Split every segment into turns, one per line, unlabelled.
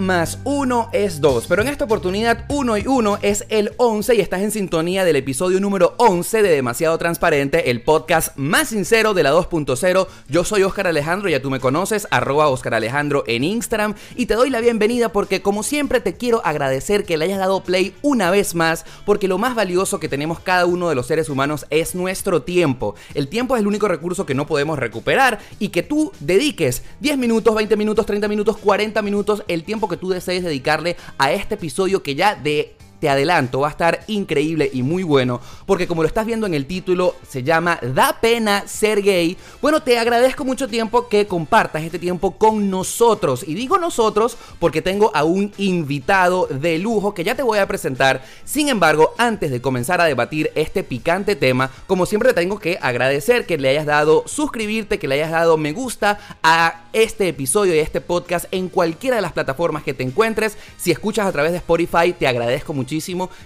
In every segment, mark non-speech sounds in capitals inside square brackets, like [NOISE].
Más uno es dos, pero en esta oportunidad uno y uno es el 11 y estás en sintonía del episodio número 11 de Demasiado Transparente, el podcast más sincero de la 2.0. Yo soy Oscar Alejandro, ya tú me conoces, arroba Oscar Alejandro en Instagram y te doy la bienvenida porque como siempre te quiero agradecer que le hayas dado play una vez más porque lo más valioso que tenemos cada uno de los seres humanos es nuestro tiempo. El tiempo es el único recurso que no podemos recuperar y que tú dediques 10 minutos, 20 minutos, 30 minutos, 40 minutos, el tiempo que tú desees dedicarle a este episodio que ya de te adelanto, va a estar increíble y muy bueno, porque como lo estás viendo en el título, se llama Da pena ser gay. Bueno, te agradezco mucho tiempo que compartas este tiempo con nosotros. Y digo nosotros porque tengo a un invitado de lujo que ya te voy a presentar. Sin embargo, antes de comenzar a debatir este picante tema, como siempre te tengo que agradecer que le hayas dado suscribirte, que le hayas dado me gusta a este episodio y a este podcast en cualquiera de las plataformas que te encuentres. Si escuchas a través de Spotify, te agradezco mucho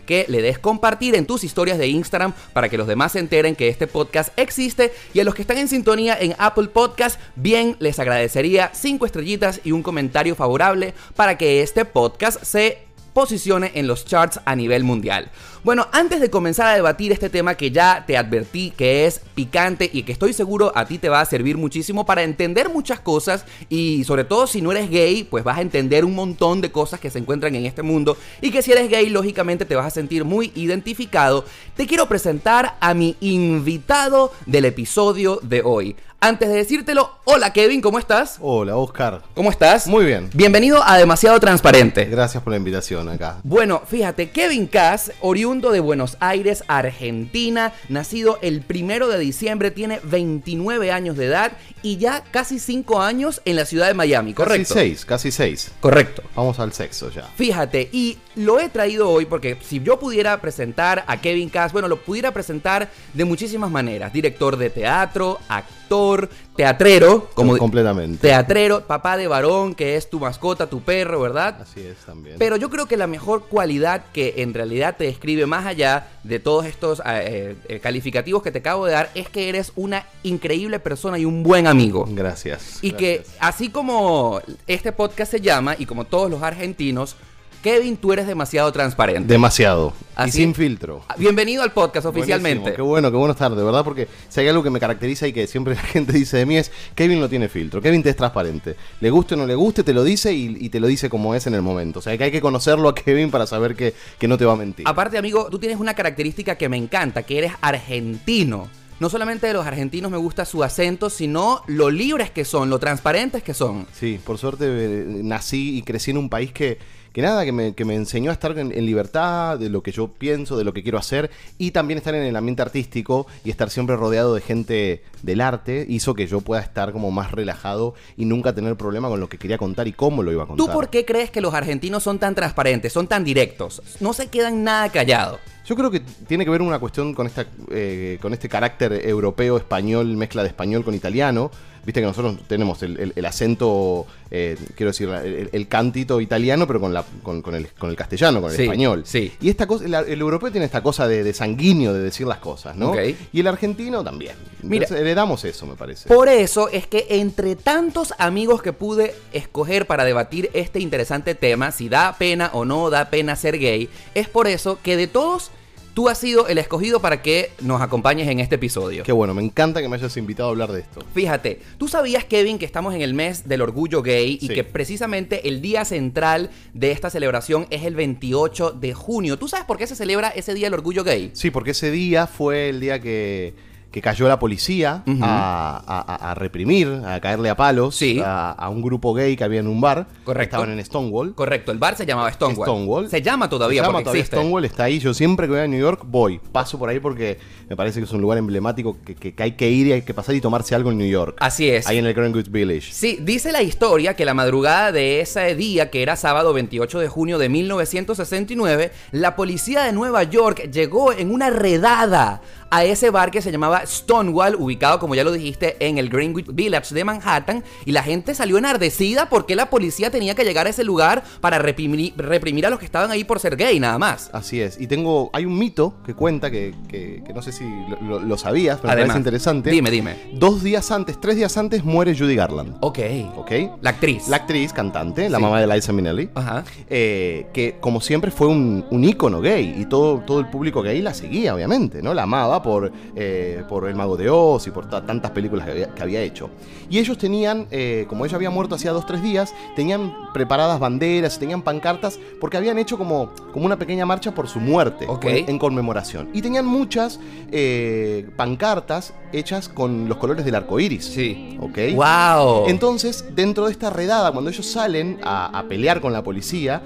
que le des compartir en tus historias de Instagram para que los demás se enteren que este podcast existe. Y a los que están en sintonía en Apple Podcast, bien les agradecería cinco estrellitas y un comentario favorable para que este podcast se posicione en los charts a nivel mundial. Bueno, antes de comenzar a debatir este tema que ya te advertí que es picante y que estoy seguro a ti te va a servir muchísimo para entender muchas cosas y sobre todo si no eres gay, pues vas a entender un montón de cosas que se encuentran en este mundo y que si eres gay, lógicamente te vas a sentir muy identificado, te quiero presentar a mi invitado del episodio de hoy. Antes de decírtelo, hola Kevin, ¿cómo estás?
Hola Oscar.
¿Cómo estás?
Muy bien.
Bienvenido a Demasiado Transparente.
Gracias por la invitación acá.
Bueno, fíjate, Kevin Cass, oriundo de Buenos Aires, Argentina, nacido el primero de diciembre, tiene 29 años de edad y ya casi 5 años en la ciudad de Miami, ¿correcto?
Casi seis, casi seis.
Correcto.
Vamos al sexo ya.
Fíjate, y lo he traído hoy porque si yo pudiera presentar a Kevin Cass, bueno, lo pudiera presentar de muchísimas maneras. Director de teatro, actor, teatrero, como
completamente.
Teatrero, papá de varón, que es tu mascota, tu perro, ¿verdad?
Así es también.
Pero yo creo que la mejor cualidad que en realidad te describe más allá de todos estos eh, eh, calificativos que te acabo de dar es que eres una increíble persona y un buen amigo.
Gracias.
Y que así como este podcast se llama y como todos los argentinos, Kevin, tú eres demasiado transparente.
Demasiado.
Así-
y sin filtro.
Bienvenido al podcast oficialmente.
Buenísimo, Qué bueno, qué bueno estar, de verdad, porque si hay algo que me caracteriza y que siempre [LAUGHS] la gente dice de mí es Kevin no tiene filtro, Kevin te es transparente. Le guste o no le guste, te lo dice y, y te lo dice como es en el momento. O sea, que hay que conocerlo a Kevin para saber que, que no te va a mentir.
Aparte, amigo, tú tienes una característica que me encanta, que eres argentino. No solamente de los argentinos me gusta su acento, sino lo libres que son, lo transparentes que son.
Sí, por suerte eh, nací y crecí en un país que, que nada, que me, que me enseñó a estar en, en libertad, de lo que yo pienso, de lo que quiero hacer, y también estar en el ambiente artístico y estar siempre rodeado de gente del arte, hizo que yo pueda estar como más relajado y nunca tener problema con lo que quería contar y cómo lo iba a contar.
¿Tú por qué crees que los argentinos son tan transparentes, son tan directos? No se quedan nada callados.
Yo creo que tiene que ver una cuestión con esta eh, con este carácter europeo, español, mezcla de español con italiano. Viste que nosotros tenemos el, el- el acento, eh, quiero decir, el, el cantito italiano, pero con, la, con, con el, con el castellano, con el
Sí,
español.
sí.
Y esta cosa, el, europeo tiene esta cosa de, de sanguíneo de decir las cosas, ¿no?
Ok.
Y el argentino también.
Mira.
Entonces, heredamos eso, me parece.
Por eso es que entre tantos amigos que pude escoger para debatir este interesante tema, si da pena o no da pena ser gay, es por eso que de todos tú has sido el escogido para que nos acompañes en este episodio.
Qué bueno, me encanta que me hayas invitado a hablar de esto.
Fíjate, tú sabías, Kevin, que estamos en el mes del orgullo gay y
Sí.
que precisamente el día central de esta celebración es el 28 de junio. ¿Tú sabes por qué se celebra ese día el orgullo gay?
Sí, porque ese día fue el día que, que cayó la policía a, a- a reprimir, a caerle a palos
Sí.
a, a un grupo gay que había en un bar.
Correcto.
Estaban en Stonewall.
Correcto, el bar se llamaba Stonewall.
Stonewall.
Se llama todavía
Se llama
porque
todavía
existe.
Stonewall, está ahí. Yo siempre que voy a New York voy. Paso por ahí porque me parece que es un lugar emblemático que, que- que hay que ir y hay que pasar y tomarse algo en New York.
Así es.
Ahí en el Greenwich Village.
Sí, dice la historia que la madrugada de ese día, que era sábado 28 de junio de 1969, la policía de Nueva York llegó en una redada a ese bar que se llamaba Stonewall, ubicado, como ya lo dijiste, en el Greenwich Village de Manhattan, y la gente salió enardecida porque la policía tenía que llegar a ese lugar para reprimir, reprimir a los que estaban ahí por ser gay, nada más.
Así es. Y tengo. Hay un mito que cuenta que, que- que no sé si lo, sabías, pero me
Además,
parece interesante.
Dime, dime.
Dos días antes, tres días antes, muere Judy Garland.
Ok.
¿Ok?
La actriz.
La actriz, cantante, la
Sí.
mamá de Liza Minnelli.
Ajá.
eh, que como siempre fue un, un ícono gay y todo, todo el público gay la seguía, obviamente, ¿no? La amaba por, eh, por El Mago de Oz y por ta- tantas películas que había, que había hecho. Y ellos tenían, eh, como ella había muerto hacía dos, tres días, tenían preparadas banderas tenían pancartas porque habían hecho como, como una pequeña marcha por su muerte
Ok.
en, en conmemoración. Y tenían muchas eh, pancartas hechas con los colores del arco iris.
Sí.
¿Ok?
¡Wow!
Entonces, dentro de esta redada, cuando ellos salen a, a pelear con la policía,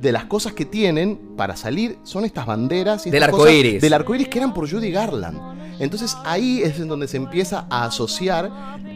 de las cosas que tienen para salir son estas banderas y
Del arco iris.
Del arco iris que eran por Judy Garland. Entonces ahí es en donde se empieza a asociar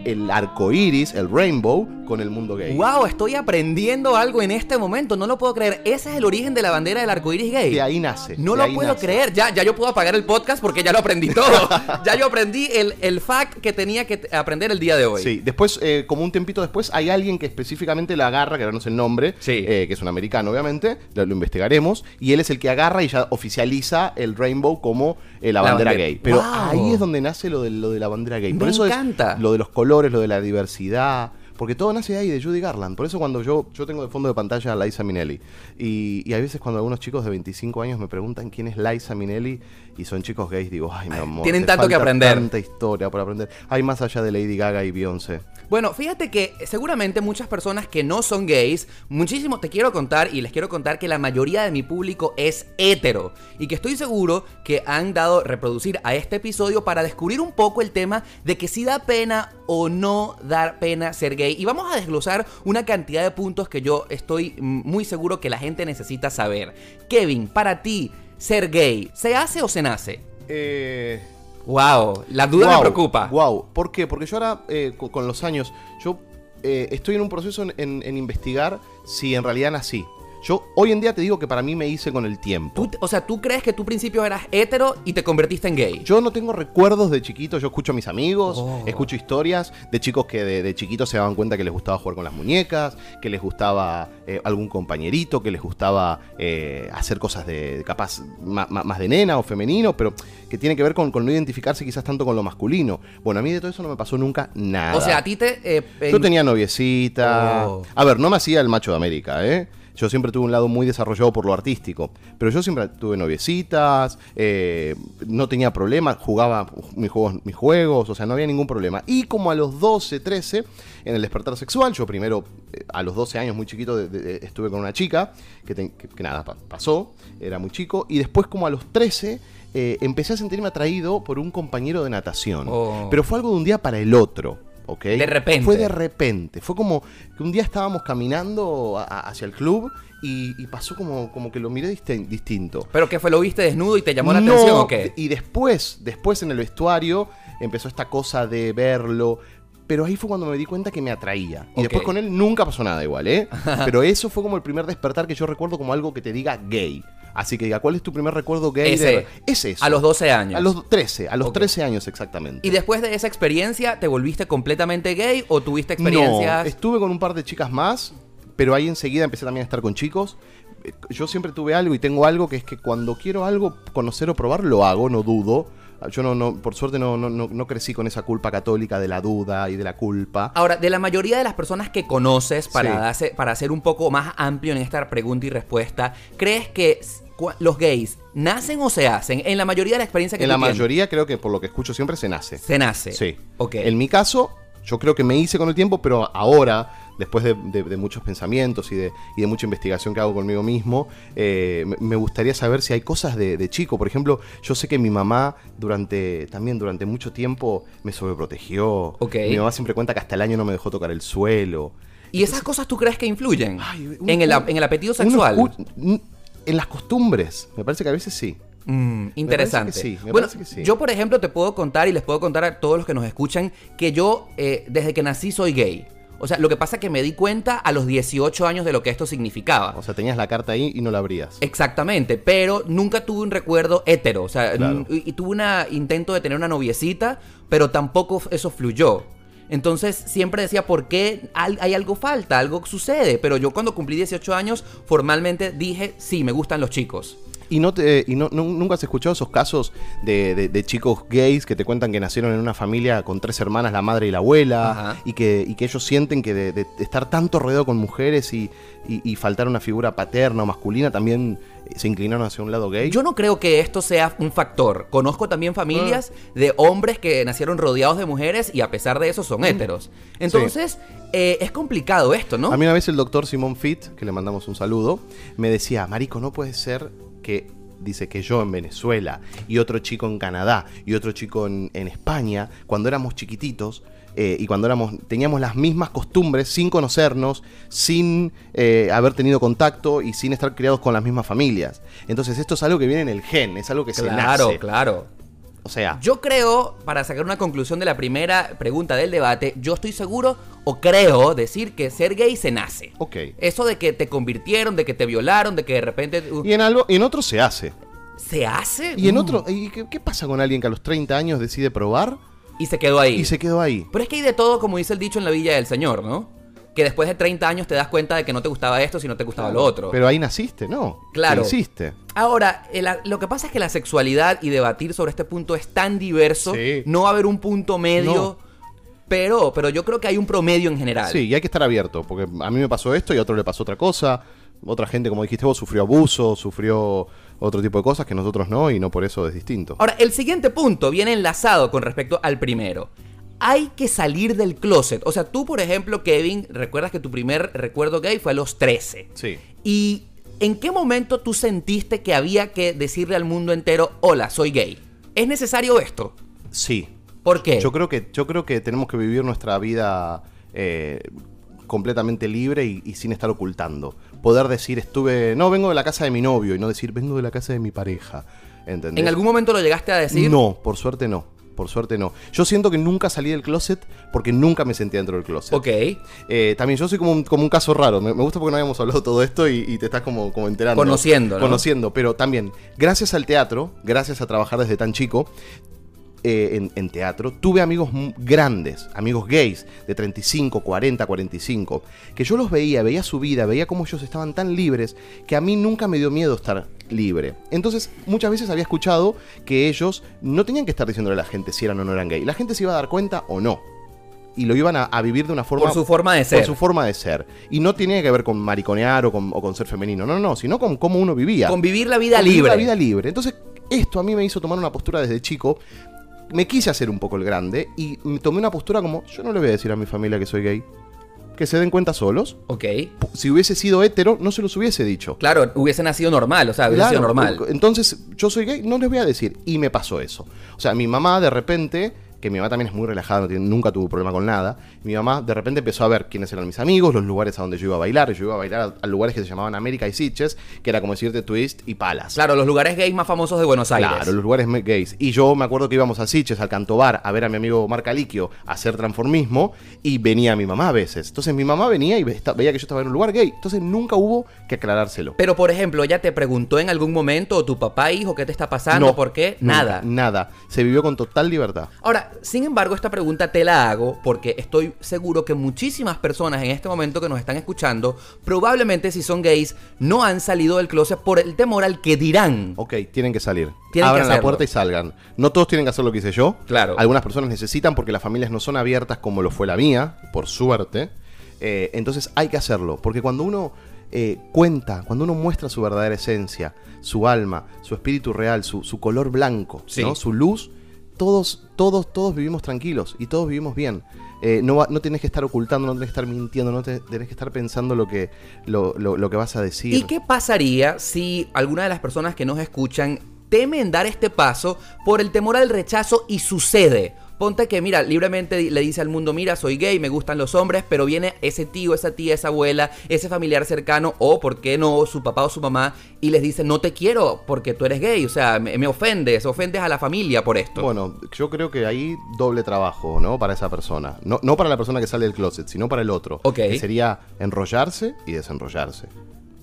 el arco iris, el rainbow, con el mundo gay.
Wow, estoy aprendiendo algo en este momento. No lo puedo creer. Ese es el origen de la bandera del arco iris gay.
De ahí nace.
No lo puedo
nace.
creer. Ya, ya yo puedo apagar el podcast porque ya lo aprendí [LAUGHS] todo. ya yo aprendí el, el fact que tenía que aprender el día de hoy.
Sí, después, eh, como un tiempito después, hay alguien que específicamente la agarra, que ahora no sé el nombre,
Sí.
eh, que es un americano, obviamente, lo, lo investigaremos, y él es el que agarra y ya oficializa el rainbow como eh, la,
La
bandera,
bandera.
gay. Pero
Wow.
ahí es donde nace lo de, lo de la bandera gay. Por eso
encanta.
es lo de los colores, lo de la diversidad. Porque todo nace ahí, de Judy Garland. Por eso cuando yo, yo tengo de fondo de pantalla a Liza Minnelli. Y, y hay veces cuando algunos chicos de 25 años me preguntan quién es Liza Minnelli y son chicos gays, digo, ay, mi amor.
tienen tanto que aprender.
Tanta historia por aprender. Hay más allá de Lady Gaga y Beyoncé.
Bueno, fíjate que seguramente muchas personas que no son gays, muchísimo te quiero contar y les quiero contar que la mayoría de mi público es hetero y que estoy seguro que han dado reproducir a este episodio para descubrir un poco el tema de que si da pena o no dar pena ser gay y vamos a desglosar una cantidad de puntos que yo estoy muy seguro que la gente necesita saber. Kevin, para ti ser gay, ¿se hace o se nace?
Eh,
Wow, la duda me preocupa.
Wow, ¿por qué? Porque yo ahora, eh, co- con, los años, yo eh, estoy en un proceso en, en- en investigar si en realidad nací. Yo hoy en día te digo que para mí me hice con el tiempo.
O sea, tú crees que tú principio eras hetero y te convertiste en gay.
Yo no tengo recuerdos de chiquito, yo escucho a mis amigos,
Oh.
escucho historias de chicos que de, de chiquitos se daban cuenta que les gustaba jugar con las muñecas, que les gustaba eh, algún compañerito, que les gustaba eh, hacer cosas de capaz ma- ma- más de nena o femenino, pero que tiene que ver con, con no identificarse quizás tanto con lo masculino. Bueno, a mí de todo eso no me pasó nunca nada.
O sea, a ti te... eh,
Yo
en-
tenía noviecita.
Oh.
A ver, no me hacía el macho de América, ¿eh? Yo siempre tuve un lado muy desarrollado por lo artístico. Pero yo siempre tuve noviecitas, eh, no tenía problemas, jugaba mis juegos, mis juegos, o sea, no había ningún problema. Y como a los 12, 13, en el despertar sexual, yo primero, eh, a los 12 años, muy chiquito, de- de- de- estuve con una chica, que, te- que- que nada, pa- pasó, era muy chico. Y después, como a los 13, eh, empecé a sentirme atraído por un compañero de natación.
Oh.
Pero fue algo de un día para el otro. ¿Ok?
De repente.
Fue de repente. Fue como que un día estábamos caminando a- a- hacia el club y, y pasó como, como que lo miré distin- distinto.
¿Pero que fue? ¿Lo viste desnudo y te llamó la
No,
atención o qué?
Y después, después en el vestuario empezó esta cosa de verlo. Pero ahí fue cuando me di cuenta que me atraía. Y después con él nunca pasó nada igual, ¿eh? [LAUGHS] Pero eso fue como el primer despertar que yo recuerdo como algo que te diga gay. Así que diga, ¿cuál es tu primer recuerdo gay?
Ese.
de- Es eso.
A los 12 años.
A los 13, a los
Ok.
13 años exactamente.
¿Y después de esa experiencia te volviste completamente gay o tuviste
No,
experiencias?
estuve con un par de chicas más, pero ahí enseguida empecé también a estar con chicos. Yo siempre tuve algo y tengo algo que es que cuando quiero algo, conocer o probar, lo hago, no dudo. Yo no, no por suerte no, no, no, no crecí con esa culpa católica de la duda y de la culpa.
Ahora, de la mayoría de las personas que conoces, para,
Sí.
darse- para ser un poco más amplio en esta pregunta y respuesta, ¿crees que los gays nacen o se hacen? En la mayoría de la experiencia que
En
tú
la
tienes,
mayoría creo que por lo que escucho siempre se nace.
se nace.
Sí.
Ok.
En mi caso, yo creo que me hice con el tiempo, pero ahora, después de, de- de muchos pensamientos y de, y de mucha investigación que hago conmigo mismo, eh, me- gustaría saber si hay cosas de, chico. Por ejemplo, yo sé que mi mamá durante también durante mucho tiempo me sobreprotegió.
Ok.
Mi mamá siempre cuenta que hasta el año no me dejó tocar el suelo.
¿Y esas cosas tú crees que influyen
Ay, un-
en, el,
un-
en el apetito
uno
sexual?
escu- n- en las costumbres, me parece que a veces sí.
Mm, interesante.
sí, me
bueno,
sí.
yo por ejemplo te puedo contar y les puedo contar a todos los que nos escuchan que yo eh, desde que nací soy gay. O sea, lo que pasa es que me di cuenta a los 18 años de lo que esto significaba.
O sea, tenías la carta ahí y no la abrías.
Exactamente, pero nunca tuve un recuerdo hétero. O sea,
Claro.
y, y tuve un intento de tener una noviecita, pero tampoco eso fluyó. Entonces siempre decía, ¿por qué hay algo falta? Algo sucede. Pero yo cuando cumplí 18 años, formalmente dije, sí, me gustan los chicos.
¿Y, no te, y no, no- nunca has escuchado esos casos de, de- de chicos gays que te cuentan que nacieron en una familia con tres hermanas, la madre y la abuela, y que, y que ellos sienten que de, de estar tanto rodeado con mujeres y, y- faltar una figura paterna o masculina, también se inclinaron hacia un lado gay?
Yo no creo que esto sea un factor. Conozco también familias de hombres que nacieron rodeados de mujeres y a pesar de eso son héteros. Entonces, eh, es complicado esto, ¿no?
A mí una vez el doctor Simón Fit, que le mandamos un saludo, me decía, Marico, no puede ser que, dice que yo en Venezuela y otro chico en Canadá y otro chico en, en España, cuando éramos chiquititos, eh, y cuando éramos, teníamos las mismas costumbres sin conocernos, sin eh, haber tenido contacto y sin estar criados con las mismas familias. Entonces esto es algo que viene en el gen, es algo que se
claro,
nace.
claro.
O sea,
Yo creo, para sacar una conclusión de la primera pregunta del debate, yo estoy seguro o creo decir que ser gay se nace.
ok.
Eso de que te convirtieron, de que te violaron, de que de repente uh,
Y en algo, en otro se hace.
se hace
Y en
Mm.
otro, ¿y qué, qué pasa con alguien que a los 30 años decide probar
y se quedó ahí.
y se quedó ahí?
Pero es que hay de todo, como dice el dicho en la Villa del Señor, ¿no? Que después de 30 años te das cuenta de que no te gustaba esto, si no te gustaba lo otro.
Pero ahí naciste, ¿no?
Claro.
Hiciste.
Ahora, el- lo que pasa es que la sexualidad y debatir sobre este punto es tan diverso,
Sí.
no va a haber un punto medio,
No.
pero, pero yo creo que hay un promedio en general.
Sí, y hay que estar abierto, porque a mí me pasó esto y a otro le pasó otra cosa. Otra gente, como dijiste vos, sufrió abuso, sufrió otro tipo de cosas que nosotros no, y no por eso es distinto.
Ahora, el siguiente punto viene enlazado con respecto al primero. Hay que salir del closet. O sea, tú, por ejemplo, Kevin, recuerdas que tu primer recuerdo gay fue a los 13.
Sí.
¿Y en qué momento tú sentiste que había que decirle al mundo entero, hola, soy gay? ¿Es necesario esto?
Sí.
¿Por qué?
Yo creo que, yo creo que tenemos que vivir nuestra vida eh, completamente libre y, y sin estar ocultando. Poder decir, estuve. No, vengo de la casa de mi novio y no decir, vengo de la casa de mi pareja. ¿Entendés?
¿En algún momento lo llegaste a decir?
No, por suerte no. Por suerte no. Yo siento que nunca salí del closet porque nunca me sentía dentro del closet.
Ok.
Eh, también yo soy como un, como un caso raro. Me, me gusta porque no habíamos hablado todo esto y, y te estás como, como enterando.
Conociendo, ¿no?
Conociendo. Pero también, gracias al teatro, gracias a trabajar desde tan chico, eh, en, en teatro, tuve amigos grandes, amigos gays, de 35, 40, 45, que yo los veía, veía su vida, veía cómo ellos estaban tan libres, que a mí nunca me dio miedo estar libre. Entonces, muchas veces había escuchado que ellos no tenían que estar diciéndole a la gente si eran o no eran gay. La gente se iba a dar cuenta o no. Y lo iban a, a vivir de una forma...
Por su forma de ser.
Por su forma de ser. Y no tenía que ver con mariconear o con, o con ser femenino. No, no, no, sino con cómo uno vivía.
Convivir la vida
Convivir
libre.
La vida libre. Entonces, esto a mí me hizo tomar una postura desde chico. Me quise hacer un poco el grande y me tomé una postura como, yo no le voy a decir a mi familia que soy gay. Que se den cuenta solos.
Ok.
Si hubiese sido hetero, no se los hubiese dicho.
Claro, hubiese nacido normal, o sea, hubiese sido normal.
Entonces, yo soy gay, no les voy a decir. Y me pasó eso. O sea, mi mamá de repente, que mi mamá también es muy relajada, no tiene- nunca tuvo problema con nada. Mi mamá de repente empezó a ver quiénes eran mis amigos, los lugares a donde yo iba a bailar. Yo iba a bailar a, a lugares que se llamaban América y Sitges, que era como decirte Twist y Palas.
Claro, los lugares gays más famosos de Buenos Aires.
Claro, los lugares gays. Y yo me acuerdo que íbamos a Sitges, al Cantobar, a ver a mi amigo Marc Aliquio a hacer transformismo y venía mi mamá a veces. Entonces mi mamá venía y ve- veía que yo estaba en un lugar gay. Entonces nunca hubo que aclarárselo.
Pero, por ejemplo, ella te preguntó en algún momento, o tu papá, hijo, ¿qué te está pasando? ¿Por qué?
nunca,
Nada.
Nada. Se vivió con total libertad.
Ahora, sin embargo, esta pregunta te la hago porque estoy seguro que muchísimas personas en este momento que nos están escuchando, probablemente si son gays, no han salido del closet por el temor al que dirán.
Ok, tienen que salir.
Tienen que
Abran la
hacerlo.
puerta y salgan. No todos tienen que hacer lo que hice yo.
Claro.
Algunas personas necesitan porque las familias no son abiertas como lo fue la mía, por suerte. Eh, entonces hay que hacerlo. Porque cuando uno eh, cuenta, cuando uno muestra su verdadera esencia, su alma, su espíritu real, su, su color blanco,
Sí.
¿no? su luz, todos, todos, todos vivimos tranquilos y todos vivimos bien. Eh, no, no tienes que estar ocultando, no tienes que estar mintiendo, no te- tenés que estar pensando lo que, lo, lo- lo que vas a decir.
¿Y qué pasaría si alguna de las personas que nos escuchan temen dar este paso por el temor al rechazo y sucede? Ponte que, mira, libremente le dice al mundo, mira, soy gay, me gustan los hombres, pero viene ese tío, esa tía, esa abuela, ese familiar cercano, o, ¿por qué no?, su papá o su mamá, y les dice, no te quiero porque tú eres gay, o sea, me, me ofendes, ofendes a la familia por esto.
Bueno, yo creo que ahí doble trabajo, ¿no? Para esa persona. No, no para la persona que sale del closet, sino para el otro.
Ok.
Que sería enrollarse y desenrollarse.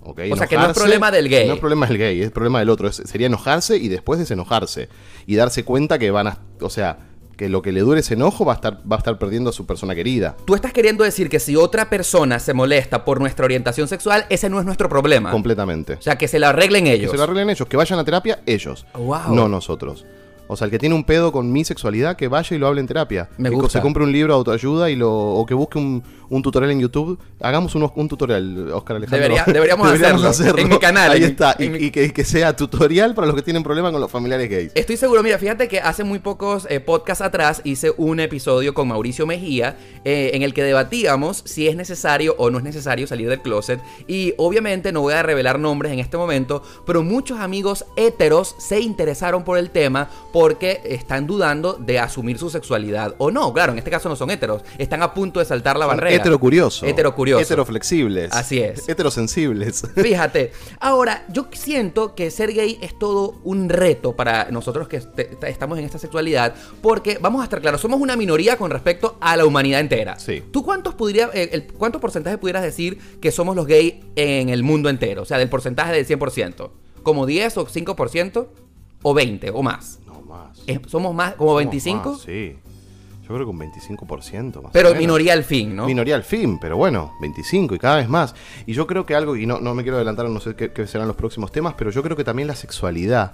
¿Ok?
O sea, que no es problema del gay.
No es problema del gay, es problema del otro. Es- sería enojarse y después desenojarse. Y darse cuenta que van a. O sea, que lo que le dure ese enojo va a estar, va a estar perdiendo a su persona querida.
Tú estás queriendo decir que si otra persona se molesta por nuestra orientación sexual, ese no es nuestro problema.
Completamente.
O sea, que se lo arreglen
Que
ellos.
se lo arreglen ellos, que vayan a terapia ellos.
Wow.
No nosotros. O sea, el que tiene un pedo con mi sexualidad, que vaya y lo hable en terapia.
Me
que
gusta.
se compre un libro de autoayuda y lo, o que busque un, un tutorial en YouTube. Hagamos unos- un tutorial, Oscar Alejandro.
Debería- deberíamos [LAUGHS] hacerlo. En mi canal,
Ahí
en
está. y,
en mi-
y que, que sea tutorial para los que tienen problemas con los familiares gays.
Estoy seguro, mira, fíjate que hace muy pocos eh, podcasts atrás hice un episodio con Mauricio Mejía eh, en el que debatíamos si es necesario o no es necesario salir del closet. Y obviamente no voy a revelar nombres en este momento, pero muchos amigos héteros se interesaron por el tema porque están dudando de asumir su sexualidad o no. Claro, en este caso no son héteros, están a punto de saltar la barrera.
Heterocurioso.
Heterocurioso.
Heteroflexibles.
Así es.
Heterosensibles. [LAUGHS]
Fíjate, ahora yo siento que ser gay es todo un reto para nosotros que estamos en esta sexualidad, porque vamos a estar claros, somos una minoría con respecto a la humanidad entera.
Sí.
¿Tú cuántos podría, eh, el, cuánto porcentaje pudieras decir que somos los gays en el mundo entero? O sea, del porcentaje del 100%. ¿Como 10 o 5%? ¿O 20 o más? ¿Somos más? ¿Como
Somos
25?
más, sí. Yo creo que un 25% más.
Pero minoría al fin, ¿no?
Minoría al fin, pero bueno, 25 y cada vez más. Y yo creo que algo, y no, no me quiero adelantar, no sé qué, qué serán los próximos temas, pero yo creo que también la sexualidad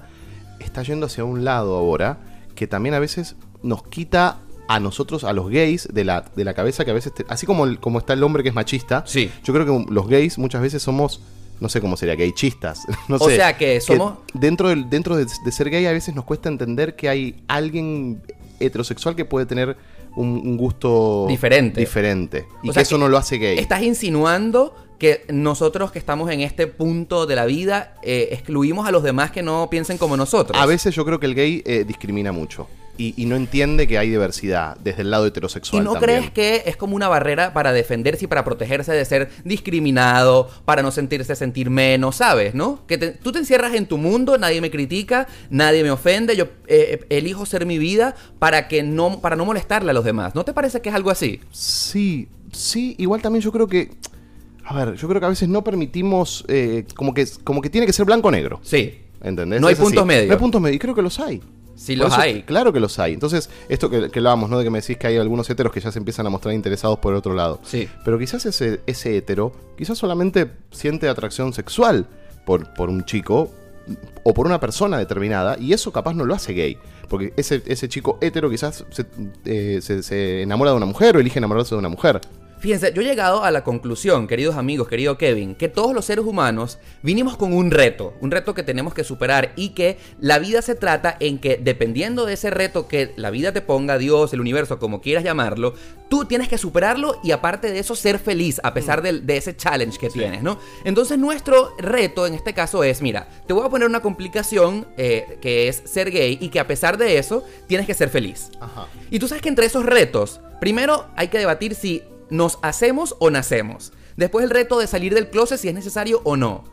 está yendo hacia un lado ahora que también a veces nos quita a nosotros, a los gays, de la, de la cabeza que a veces, te- así como, el- como está el hombre que es machista,
Sí.
yo creo que los gays muchas veces somos, no sé cómo sería, gaychistas. [LAUGHS] No
O
sé,
sea que somos-
dentro, del, dentro de, de ser gay a veces nos cuesta entender que hay alguien heterosexual que puede tener un, un gusto
Diferente.
diferente. Y
O
que eso
que
no lo hace gay.
Estás insinuando que nosotros que estamos en este punto de la vida eh, excluimos a los demás que no piensen como nosotros.
A veces yo creo que el gay eh, discrimina mucho. Y, y no entiende que hay diversidad desde el lado
¿Y
heterosexual.
no
también.
crees que es como una barrera para defenderse y para protegerse de ser discriminado, para no sentirse sentir menos, ¿sabes? ¿No? Que te- tú te encierras en tu mundo, nadie me critica, nadie me ofende, yo eh, elijo ser mi vida para que no para no molestarle a los demás. ¿No te parece que es algo así?
Sí, sí, igual también yo creo que. A ver, yo creo que a veces no permitimos. eh, como, que, como que tiene que ser blanco o negro.
Sí.
¿Entendés?
No hay
Es así.
puntos medios.
No hay puntos medios. Y creo que los hay.
Sí
Por
los hay.
Claro que los hay. Entonces, esto que, que hablábamos, ¿no? De que me decís que hay algunos heteros que ya se empiezan a mostrar interesados por el otro lado.
Sí.
Pero quizás ese, ese hetero, quizás solamente siente atracción sexual por, por un chico o por una persona determinada, y eso capaz no lo hace gay. Porque ese, ese chico hetero quizás se, eh, se- se enamora de una mujer o elige enamorarse de una mujer.
Fíjense, yo he llegado a la conclusión, queridos amigos, querido Kevin, que todos los seres humanos vinimos con un reto, un reto que tenemos que superar y que la vida se trata en que dependiendo de ese reto que la vida te ponga, Dios, el universo, como quieras llamarlo, tú tienes que superarlo y aparte de eso ser feliz a pesar del- de, ese challenge que tienes, ¿no? Entonces nuestro reto en este caso es, mira, te voy a poner una complicación eh, que es ser gay y que a pesar de eso tienes que ser feliz.
Ajá.
Y tú sabes que entre esos retos, primero hay que debatir si nos hacemos o nacemos. Después el reto de salir del closet si es necesario o no.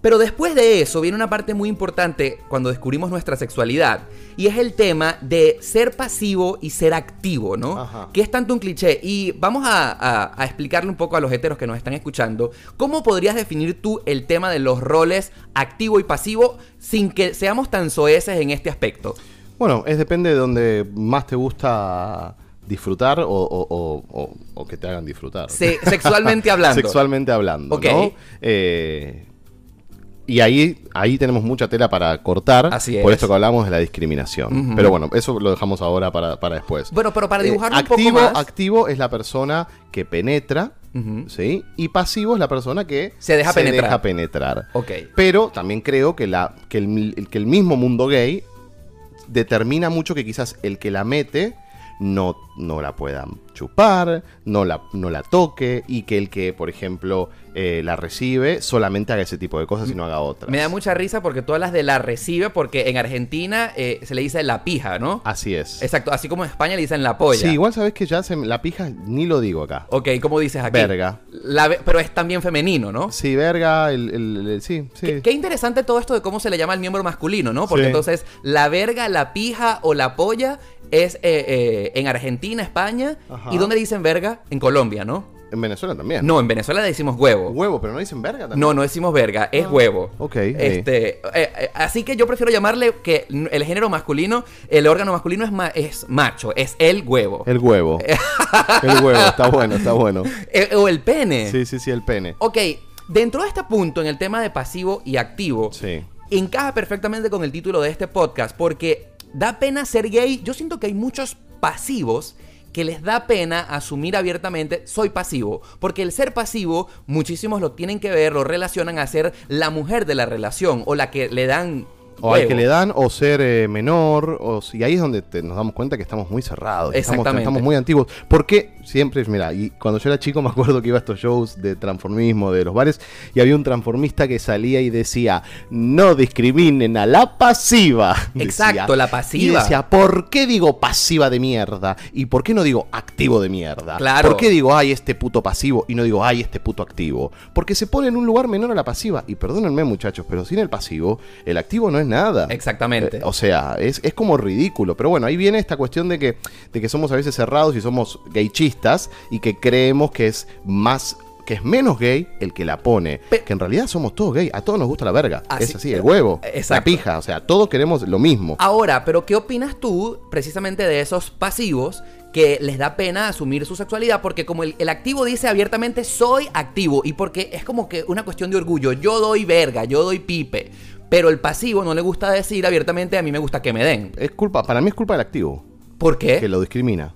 Pero después de eso viene una parte muy importante cuando descubrimos nuestra sexualidad. Y es el tema de ser pasivo y ser activo, ¿no?
Ajá.
Que es tanto un cliché. Y vamos a, a- a explicarle un poco a los heteros que nos están escuchando. ¿Cómo podrías definir tú el tema de los roles activo y pasivo sin que seamos tan soeces en este aspecto?
Bueno, es depende de donde más te gusta disfrutar o, o- o- o- o que te hagan disfrutar.
Se- sexualmente hablando. [LAUGHS]
Sexualmente hablando,
Ok.
¿no? Eh, y ahí, ahí tenemos mucha tela para cortar.
Así
Por
es.
esto que hablamos de la discriminación. Pero bueno, eso lo dejamos ahora para, para después.
Bueno, pero para
Eh,
dibujarlo un
activo,
poco más.
activo es la persona que penetra. ¿sí? Y pasivo es la persona que
Se deja penetrar.
deja penetrar.
Ok.
Pero también creo que, la, que, el, que el mismo mundo gay determina mucho que quizás el que la mete no, no la pueda chupar, no la, no la toque y que el que, por ejemplo, eh, la recibe solamente haga ese tipo de cosas y no haga otras.
Me da mucha risa porque tú hablas de la recibe porque en Argentina eh, se le dice la pija, ¿no?
Así es.
Exacto, así como en España le dicen la polla.
Sí, igual sabes que ya se, la pija ni lo digo acá.
Ok, ¿cómo dices aquí?
Verga.
La pero es también femenino, ¿no?
Sí, verga, el, el- el- sí, sí.
Qué, qué interesante todo esto de cómo se le llama al miembro masculino, ¿no? Porque
Sí.
entonces la verga, la pija o la polla es eh, eh, en Argentina, España.
Ajá.
¿Y dónde dicen verga? En Colombia, ¿no?
En Venezuela también.
No, en Venezuela le decimos huevo.
Huevo, pero no dicen verga también.
No, no decimos verga, es
Ah,
huevo.
ok,
Este, eh, eh, así que yo prefiero llamarle que n- el género masculino, el órgano masculino es, ma- es macho, es el huevo.
El huevo. [LAUGHS] el huevo, está bueno, está bueno.
Eh, o el pene.
Sí, sí, sí, el pene.
Ok, dentro de este punto, en el tema de pasivo y activo,
Sí.
encaja perfectamente con el título de este podcast porque da pena ser gay. Yo siento que hay muchos pasivos que les da pena asumir abiertamente soy pasivo, porque el ser pasivo muchísimos lo tienen que ver, lo relacionan a ser la mujer de la relación o la que le dan
O al que le dan, o ser eh, menor, o, y ahí es donde te- nos damos cuenta que estamos muy cerrados, estamos, estamos muy antiguos. Porque siempre, mira, y cuando yo era chico me acuerdo que iba a estos shows de transformismo de los bares y había un transformista que salía y decía, no discriminen a la pasiva. [LAUGHS]
Exacto,
decía.
la pasiva.
Y decía, ¿por qué digo pasiva de mierda? ¿Y por qué no digo activo de mierda?
Claro.
¿Por qué digo, ay, este puto pasivo y no digo, ay, este puto activo? Porque se pone en un lugar menor a la pasiva. Y perdónenme, muchachos, pero sin el pasivo, el activo no es nada.
Exactamente.
Eh, o sea, es, es como ridículo. Pero bueno, ahí viene esta cuestión de que, de que somos a veces cerrados y somos gaychistas y que creemos que es más que es menos gay el que la pone.
Pe-
que en realidad somos todos gay. A todos nos gusta la verga.
Así-
es así, el huevo,
Exacto.
la pija. O sea, todos queremos lo mismo.
Ahora, pero ¿qué opinas tú precisamente de esos pasivos que les da pena asumir su sexualidad? Porque como el, el activo dice abiertamente soy activo y porque es como que una cuestión de orgullo, yo doy verga, yo doy pipe, pero el pasivo no le gusta decir abiertamente a mí me gusta que me den.
Es culpa, para mí es culpa del activo,
¿Por qué?
que lo discrimina.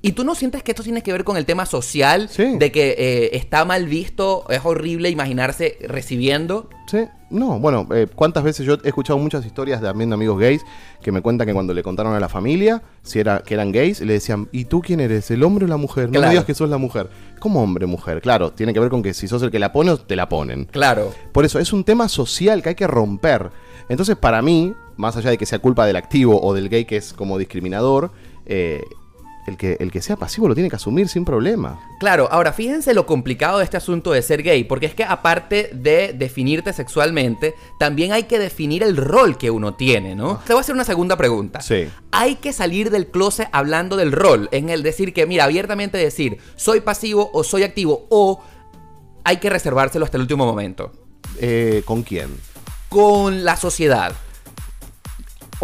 ¿Y tú no sientes que esto tiene que ver con el tema social?
Sí.
De que eh, está mal visto, es horrible imaginarse recibiendo.
Sí, no, bueno, eh, cuántas veces yo he escuchado muchas historias también de amigos gays que me cuentan que cuando le contaron a la familia si era, que eran gays, le decían, ¿y tú quién eres? ¿El hombre o la mujer? No
Claro.
me digas que sos la mujer. ¿Cómo hombre mujer? Claro, tiene que ver con que si sos el que la pone, te la ponen.
Claro.
Por eso, es un tema social que hay que romper. Entonces, para mí, más allá de que sea culpa del activo o del gay que es como discriminador, eh, el, que, el que sea pasivo lo tiene que asumir sin problema.
Claro, ahora fíjense lo complicado de este asunto de ser gay, porque es que aparte de definirte sexualmente, también hay que definir el rol que uno tiene, ¿no? Te voy a hacer una segunda pregunta.
Sí.
Hay que salir del closet hablando del rol, en el decir que, mira, abiertamente decir, soy pasivo o soy activo, o hay que reservárselo hasta el último momento.
Eh, ¿Con quién?
Con la sociedad.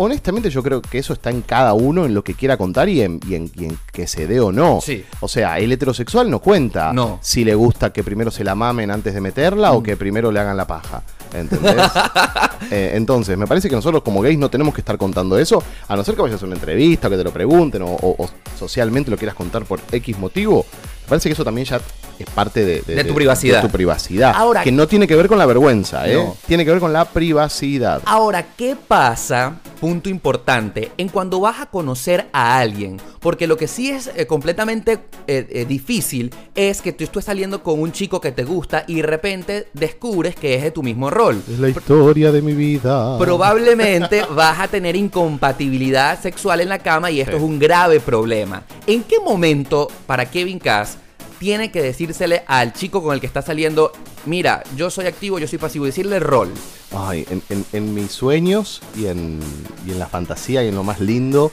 Honestamente yo creo que eso está en cada uno, en lo que quiera contar y en, y en- y en que se dé o no.
Sí.
O sea, el heterosexual no cuenta
No. Mm.
si le gusta que primero se la mamen antes de meterla o que primero le hagan la paja. ¿Entendés? [LAUGHS] Eh, entonces, me parece que nosotros como gays no tenemos que estar contando eso, a no ser que vayas a una entrevista, que te lo pregunten o, o- o socialmente lo quieras contar por X motivo. Parece que eso también ya es parte de,
De tu privacidad.
de tu privacidad.
Ahora-
que no tiene que ver con la vergüenza, ¿eh?
No.
Tiene que ver con la privacidad.
Ahora, ¿qué pasa? Punto importante, en cuando vas a conocer a alguien. Porque lo que sí es eh, completamente eh, eh, difícil es que tú estés saliendo con un chico que te gusta y de repente descubres que es de tu mismo rol.
Es la historia de mi vida.
Probablemente [LAUGHS] vas a tener incompatibilidad sexual en la cama y esto
Sí.
es un grave problema. ¿En qué momento para Kevin Cass tiene que decírsele al chico con el que está saliendo, mira, yo soy activo, yo soy pasivo, decirle rol?
Ay, en, en- en mis sueños y en, y en la fantasía y en lo más lindo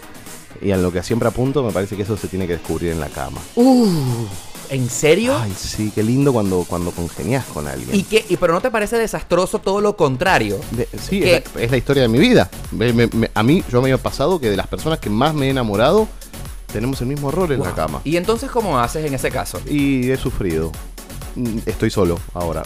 y en lo que siempre apunto, me parece que eso se tiene que descubrir en la cama.
Uh, ¿en serio?
Ay, sí, qué lindo cuando, cuando congenias con alguien.
¿Y qué? ¿Y pero no te parece desastroso todo lo contrario?
De- sí, es la, es la historia de mi vida. Me- me- me- a mí, yo me he pasado que de las personas que más me he enamorado, tenemos el mismo rol en la cama.
¿Y entonces cómo haces en ese caso?
Y he sufrido. Mm, Estoy solo ahora.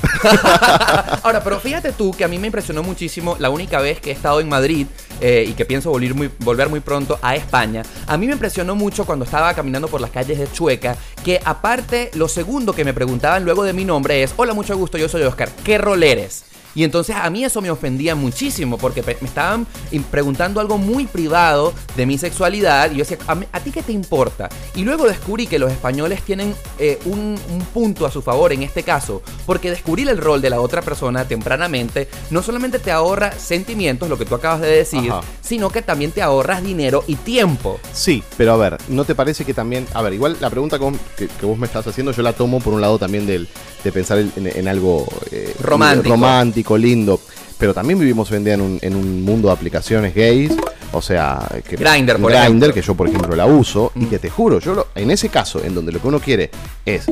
[LAUGHS]
Ahora, pero fíjate tú que a mí me impresionó muchísimo la única vez que he estado en Madrid eh, y que pienso volver muy, volver muy pronto a España. A mí me impresionó mucho cuando estaba caminando por las calles de Chueca que aparte lo segundo que me preguntaban luego de mi nombre es, hola, mucho gusto, yo soy Oscar, ¿qué rol eres? Y entonces a mí eso me ofendía muchísimo porque me estaban preguntando algo muy privado de mi sexualidad y yo decía, ¿a, ti qué te importa? Y luego descubrí que los españoles tienen eh, un, un punto a su favor en este caso, porque descubrir el rol de la otra persona tempranamente no solamente te ahorra sentimientos, lo que tú acabas de decir,
Ajá.
sino que también te ahorras dinero y tiempo.
Sí, pero a ver, ¿no te parece que también... A ver, igual la pregunta que vos, que- que vos me estás haciendo yo la tomo por un lado también del, de pensar en, en algo eh,
Romántico.
romántico, lindo. Pero también vivimos hoy en día en un, en un mundo de aplicaciones gays. O sea, que
Grindr, por
Grindr,
ejemplo.
que yo por ejemplo la uso. Y
Mm.
que te juro, yo lo- en ese caso, en donde lo que uno quiere es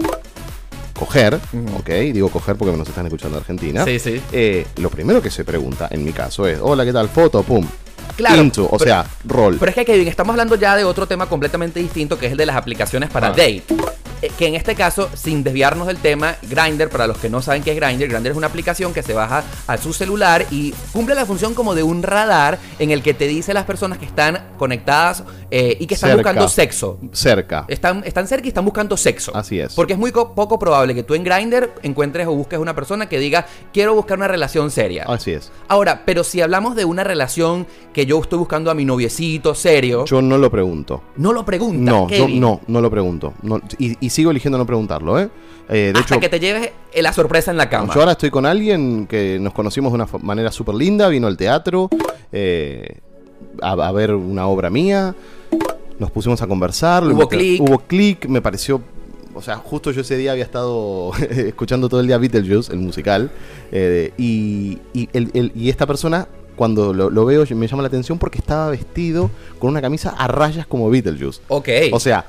coger, ok, digo coger porque nos están escuchando de Argentina.
Sí, sí.
eh, lo primero que se pregunta, en mi caso, es, hola, ¿qué tal? Foto, pum.
Claro,
Into, o
pero-
sea, rol.
Pero es que Kevin, estamos hablando ya de otro tema completamente distinto que es el de las aplicaciones para
Ah.
date. Eh, Que en este caso, sin desviarnos del tema, Grindr, para los que no saben qué es Grindr, Grindr es una aplicación que se baja a su celular y cumple la función como de un radar en el que te dice las personas que están conectadas eh, y que están
Cerca.
buscando sexo.
Cerca.
Están, están cerca y están buscando sexo.
Así es.
Porque es muy co- poco probable que tú en Grindr encuentres o busques una persona que diga, quiero buscar una relación seria.
Así es.
Ahora, pero si hablamos de una relación que yo estoy buscando a mi noviecito serio,
Yo no lo pregunto.
no lo preguntas,
No, yo no, no lo pregunto. No, y, y sigo eligiendo no preguntarlo, ¿eh? Eh, de
hasta
hecho,
que te lleves eh, la sorpresa en la cama.
yo ahora estoy con alguien que nos conocimos de una manera súper linda, vino al teatro eh, a, a ver una obra mía, nos pusimos a conversar.
Hubo clic.
Hubo clic, me pareció... O sea, justo yo ese día había estado [LAUGHS] escuchando todo el día Beetlejuice, el musical, eh, y, y, el- el- y esta persona, cuando lo, lo veo, me llama la atención porque estaba vestido con una camisa a rayas como Beetlejuice.
Ok.
O sea,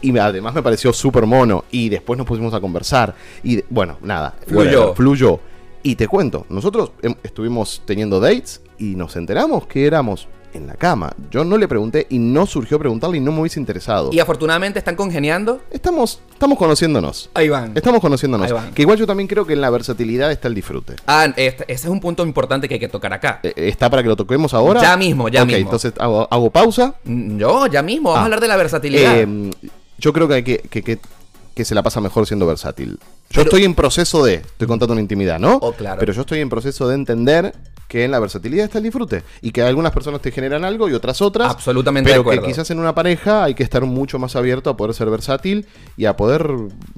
y además me pareció súper mono. Y después nos pusimos a conversar. Y bueno, nada.
Fluyó.
fluyó. Y te cuento, nosotros em- estuvimos teniendo dates y nos enteramos que éramos en la cama. Yo no le pregunté y no surgió preguntarle y no me hubiese interesado.
y afortunadamente están congeniando.
Estamos, estamos conociéndonos.
Ahí van.
Estamos conociéndonos.
Ahí van.
Que igual yo también creo que en la versatilidad está el disfrute.
Ah, este- ese es un punto importante que hay que tocar acá.
Eh, ¿Está para que lo toquemos ahora?
Ya mismo, ya
Ok,
mismo.
entonces hago, hago pausa.
Mm, Yo, ya mismo, vamos
Ah.
a hablar de la versatilidad.
Eh, yo creo que, hay que, que, que- que se la pasa mejor siendo versátil. Yo
Pero-
estoy en proceso de, estoy contando una intimidad, ¿no?
Oh, claro.
Pero yo estoy en proceso de entender que en la versatilidad está el disfrute y que algunas personas te generan algo y otras otras.
Absolutamente
Pero
de acuerdo.
que quizás en una pareja hay que estar mucho más abierto a poder ser versátil y a poder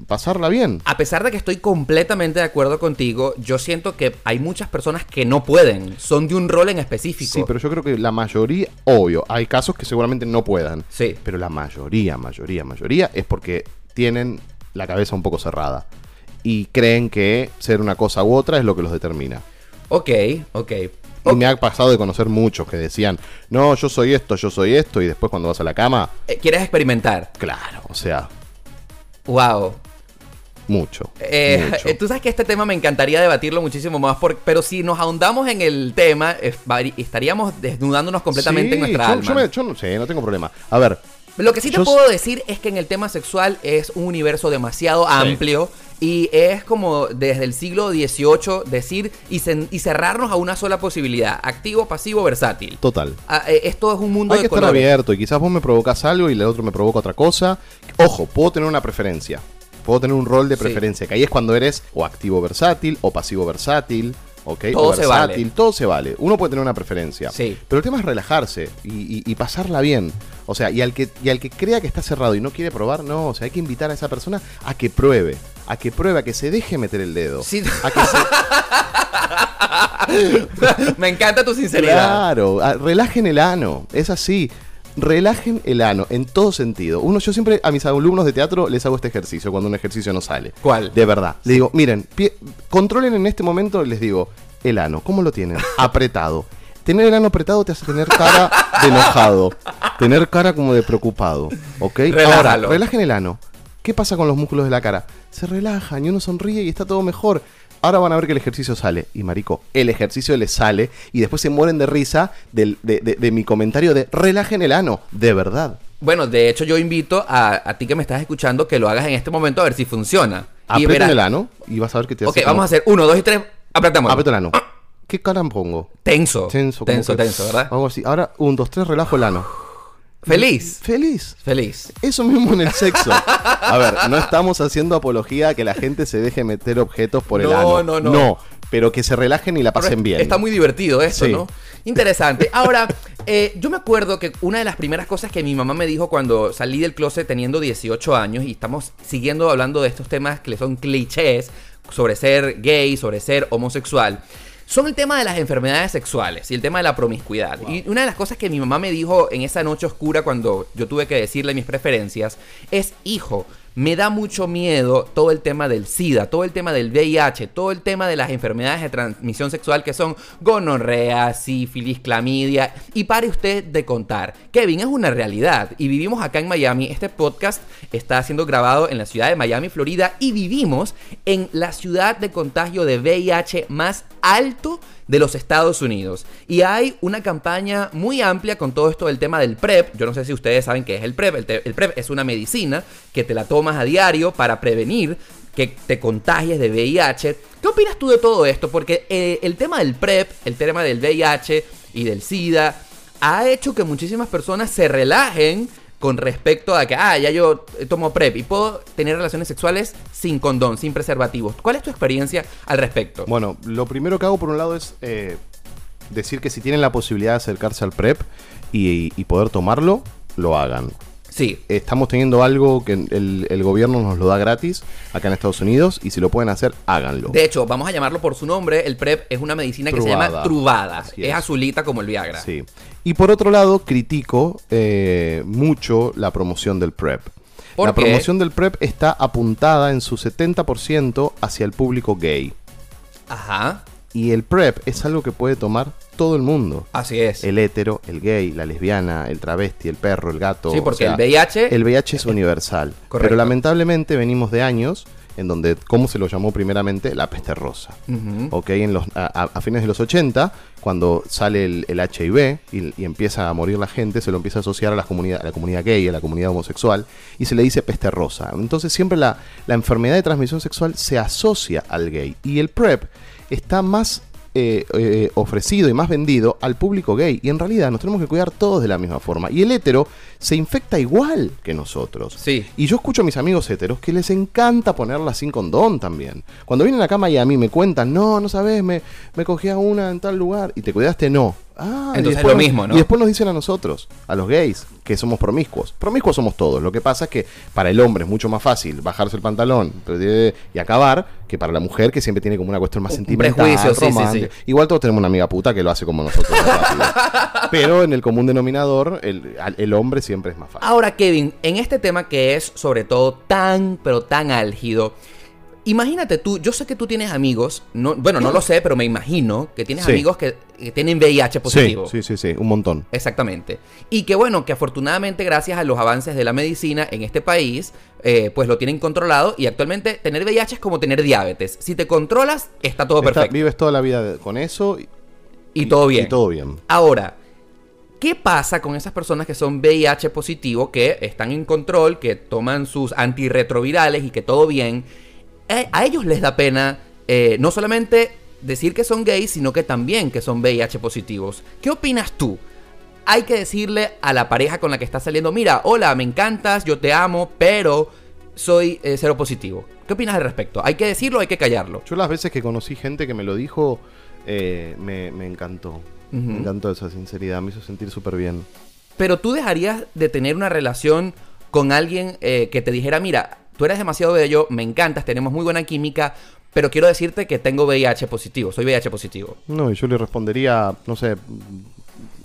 pasarla bien.
A pesar de que estoy completamente de acuerdo contigo, yo siento que hay muchas personas que no pueden, son de un rol en específico.
Sí, pero yo creo que la mayoría, obvio, hay casos que seguramente no puedan.
Sí.
Pero la mayoría, mayoría, mayoría es porque tienen la cabeza un poco cerrada. Y creen que ser una cosa u otra es lo que los determina.
Ok, ok.
Y me ha pasado de conocer muchos que decían, no, yo soy esto, yo soy esto, y después cuando vas a la cama,
Eh, ¿Quieres experimentar?
claro, o sea,
Wow.
mucho.
Eh,
mucho. [LAUGHS]
tú sabes que este tema me encantaría debatirlo muchísimo más, por- pero si nos ahondamos en el tema, estaríamos desnudándonos completamente en nuestra
yo,
alma.
yo me- yo no sé, no tengo problema. A ver,
Lo que sí te
Yo-
puedo decir es que en el tema sexual es un universo demasiado amplio y es como desde el siglo XVIII decir y, y cerrarnos a una sola posibilidad, activo, pasivo, versátil.
total.
Ah, eh, esto es un mundo
Hay
de
que estar abierto y quizás vos me provocas algo y el otro me provoca otra cosa. Ojo, puedo tener una preferencia. Puedo tener un rol de
Sí.
preferencia. Que ahí es cuando eres o activo versátil o pasivo versátil. ¿Ok?
Todo
o
se vale.
todo se vale. Uno puede tener una preferencia.
Sí.
Pero el tema es relajarse y, y- y pasarla bien. O sea, y al, que, y al que crea que está cerrado y no quiere probar, no. O sea, hay que invitar a esa persona a que pruebe. A que pruebe, a que se deje meter el dedo.
Sí.
A que se, [LAUGHS]
Me encanta tu sinceridad.
Claro, relajen el ano, es así. Relajen el ano en todo sentido. Uno, yo siempre a mis alumnos de teatro les hago este ejercicio cuando un ejercicio no sale.
¿Cuál?
De verdad. Le digo, miren, pie- controlen en este momento, les digo, el ano. ¿Cómo lo tienen? [LAUGHS] Apretado. Tener el ano apretado te hace tener cara de enojado. Tener cara como de preocupado. ¿Ok? Ahora, relajen el ano. ¿Qué pasa con los músculos de la cara? Se relajan y uno sonríe y está todo mejor. Ahora van a ver que el ejercicio sale. Y marico, el ejercicio les sale y después se mueren de risa del- de, de- de mi comentario de relajen el ano. De verdad.
Bueno, de hecho yo invito a, a ti que me estás escuchando que lo hagas en este momento a ver si funciona. Verás-
el ano y vas a ver que te
Ok,
hace
vamos a hacer uno, dos y tres. Apretamos.
Aprieta el ano. ¿Qué cara pongo?
Tenso.
Tenso,
tenso,
que-
tenso, ¿verdad?
Algo así. Ahora, un, dos, tres, relajo el ano.
Feliz.
Feliz.
Feliz.
Eso mismo en el sexo. A ver, no estamos haciendo apología a que la gente se deje meter objetos por el
No,
ano.
no, no.
pero que se relajen y la pasen bien.
Está muy divertido esto,
Sí.
¿no? Interesante. Ahora, eh, yo me acuerdo que una de las primeras cosas que mi mamá me dijo cuando salí del closet teniendo 18 años y estamos siguiendo hablando de estos temas que le son clichés sobre ser gay, sobre ser homosexual. Son el tema de las enfermedades sexuales y el tema de la promiscuidad. Y una de las cosas que mi mamá me dijo en esa noche oscura cuando yo tuve que decirle mis preferencias es, hijo, me da mucho miedo todo el tema del SIDA, todo el tema del VIH, todo el tema de las enfermedades de transmisión sexual que son gonorrea, sífilis, clamidia. Y pare usted de contar. Kevin, es una realidad. Y vivimos acá en Miami. Este podcast está siendo grabado en la ciudad de Miami, Florida. Y vivimos en la ciudad de contagio de VIH más alto de los Estados Unidos. Y hay una campaña muy amplia con todo esto del tema del PrEP. Yo no sé si ustedes saben qué es el PrEP. El, PrEP es una medicina que te la tomas a diario para prevenir que te contagies de VIH. ¿Qué opinas tú de todo esto? Porque eh, el tema del PrEP, el tema del VIH y del SIDA, ha hecho que muchísimas personas se relajen con respecto a que, ah, ya yo tomo PrEP y puedo tener relaciones sexuales sin condón, sin preservativos. ¿Cuál es tu experiencia al respecto?
Bueno, lo primero que hago por un lado es eh, decir que si tienen la posibilidad de acercarse al PrEP y, y poder tomarlo, lo hagan.
Sí.
Estamos teniendo algo que el, el gobierno nos lo da gratis acá en Estados Unidos y si lo pueden hacer, háganlo.
De hecho, vamos a llamarlo por su nombre. El PrEP es una medicina que se llama.
Así
Es
es.
azulita como el Viagra.
Sí. Y por otro lado, critico eh, mucho la promoción del PrEP.
¿Por
la
qué?
promoción del PrEP está apuntada en su 70% hacia el público gay.
Ajá.
Y el PrEP es algo que puede tomar todo el mundo.
Así es.
El hétero, el gay, la lesbiana, el travesti, el perro, el gato.
sí, porque
o sea,
el VIH.
El VIH es universal. [LAUGHS]
Correcto.
Pero lamentablemente venimos de años en donde, ¿cómo se lo llamó primeramente? La peste rosa.
Ujú.
Ok, en los, a, fines de los 80, cuando sale el, el HIV y, y empieza a morir la gente, se lo empieza a asociar a la, comunidad, a la comunidad gay, a la comunidad homosexual, y se le dice peste rosa. Entonces siempre la, la enfermedad de transmisión sexual se asocia al gay. Y el PrEP está más eh, eh, ofrecido y más vendido al público gay. Y en realidad nos tenemos que cuidar todos de la misma forma. Y el hetero se infecta igual que nosotros.
Sí.
Y yo escucho a mis amigos heteros que les encanta ponerla sin condón también. Cuando vienen acá a Miami me cuentan, no, no sabes, me, me cogí a una en tal lugar y te cuidaste, no. Ah,
Entonces es lo mismo, ¿no?
Y después nos dicen a nosotros, a los gays, que somos promiscuos. Promiscuos somos todos. Lo que pasa es que para el hombre es mucho más fácil bajarse el pantalón y acabar que para la mujer que siempre tiene como una cuestión más
Un
sentimental,
sí, sí, sí.
Igual todos tenemos una amiga puta que lo hace como nosotros. [LAUGHS] Pero en el común denominador, el, el hombre siempre es más fácil.
Ahora, Kevin, en este tema que es sobre todo tan, pero tan álgido, imagínate tú, yo sé que tú tienes amigos, no, bueno, no lo sé, pero me imagino que tienes
Sí.
amigos que, que tienen VIH positivo.
Sí, sí, sí, sí, un montón.
Exactamente. Y que bueno, que afortunadamente gracias a los avances de la medicina en este país, eh, pues lo tienen controlado y actualmente tener VIH es como tener diabetes. Si te controlas, está todo
Está-
perfecto.
vives toda la vida con eso y,
y todo bien.
y todo bien.
Ahora, ¿qué pasa con esas personas que son VIH positivo, que están en control, que toman sus antirretrovirales y que todo bien? Eh, a ellos les da pena eh, no solamente decir que son gays, sino que también que son VIH positivos. ¿Qué opinas tú? Hay que decirle a la pareja con la que estás saliendo, mira, hola, me encantas, yo te amo, pero soy eh, cero positivo. ¿Qué opinas al respecto? ¿Hay que decirlo o hay que callarlo?
Yo las veces que conocí gente que me lo dijo, eh, me, me encantó. Me encantó esa sinceridad, me hizo sentir súper bien.
Pero tú dejarías de tener una relación con alguien eh, que te dijera, mira, tú eres demasiado bello, me encantas, tenemos muy buena química, pero quiero decirte que tengo VIH positivo, soy VIH positivo.
No, y yo le respondería, no sé,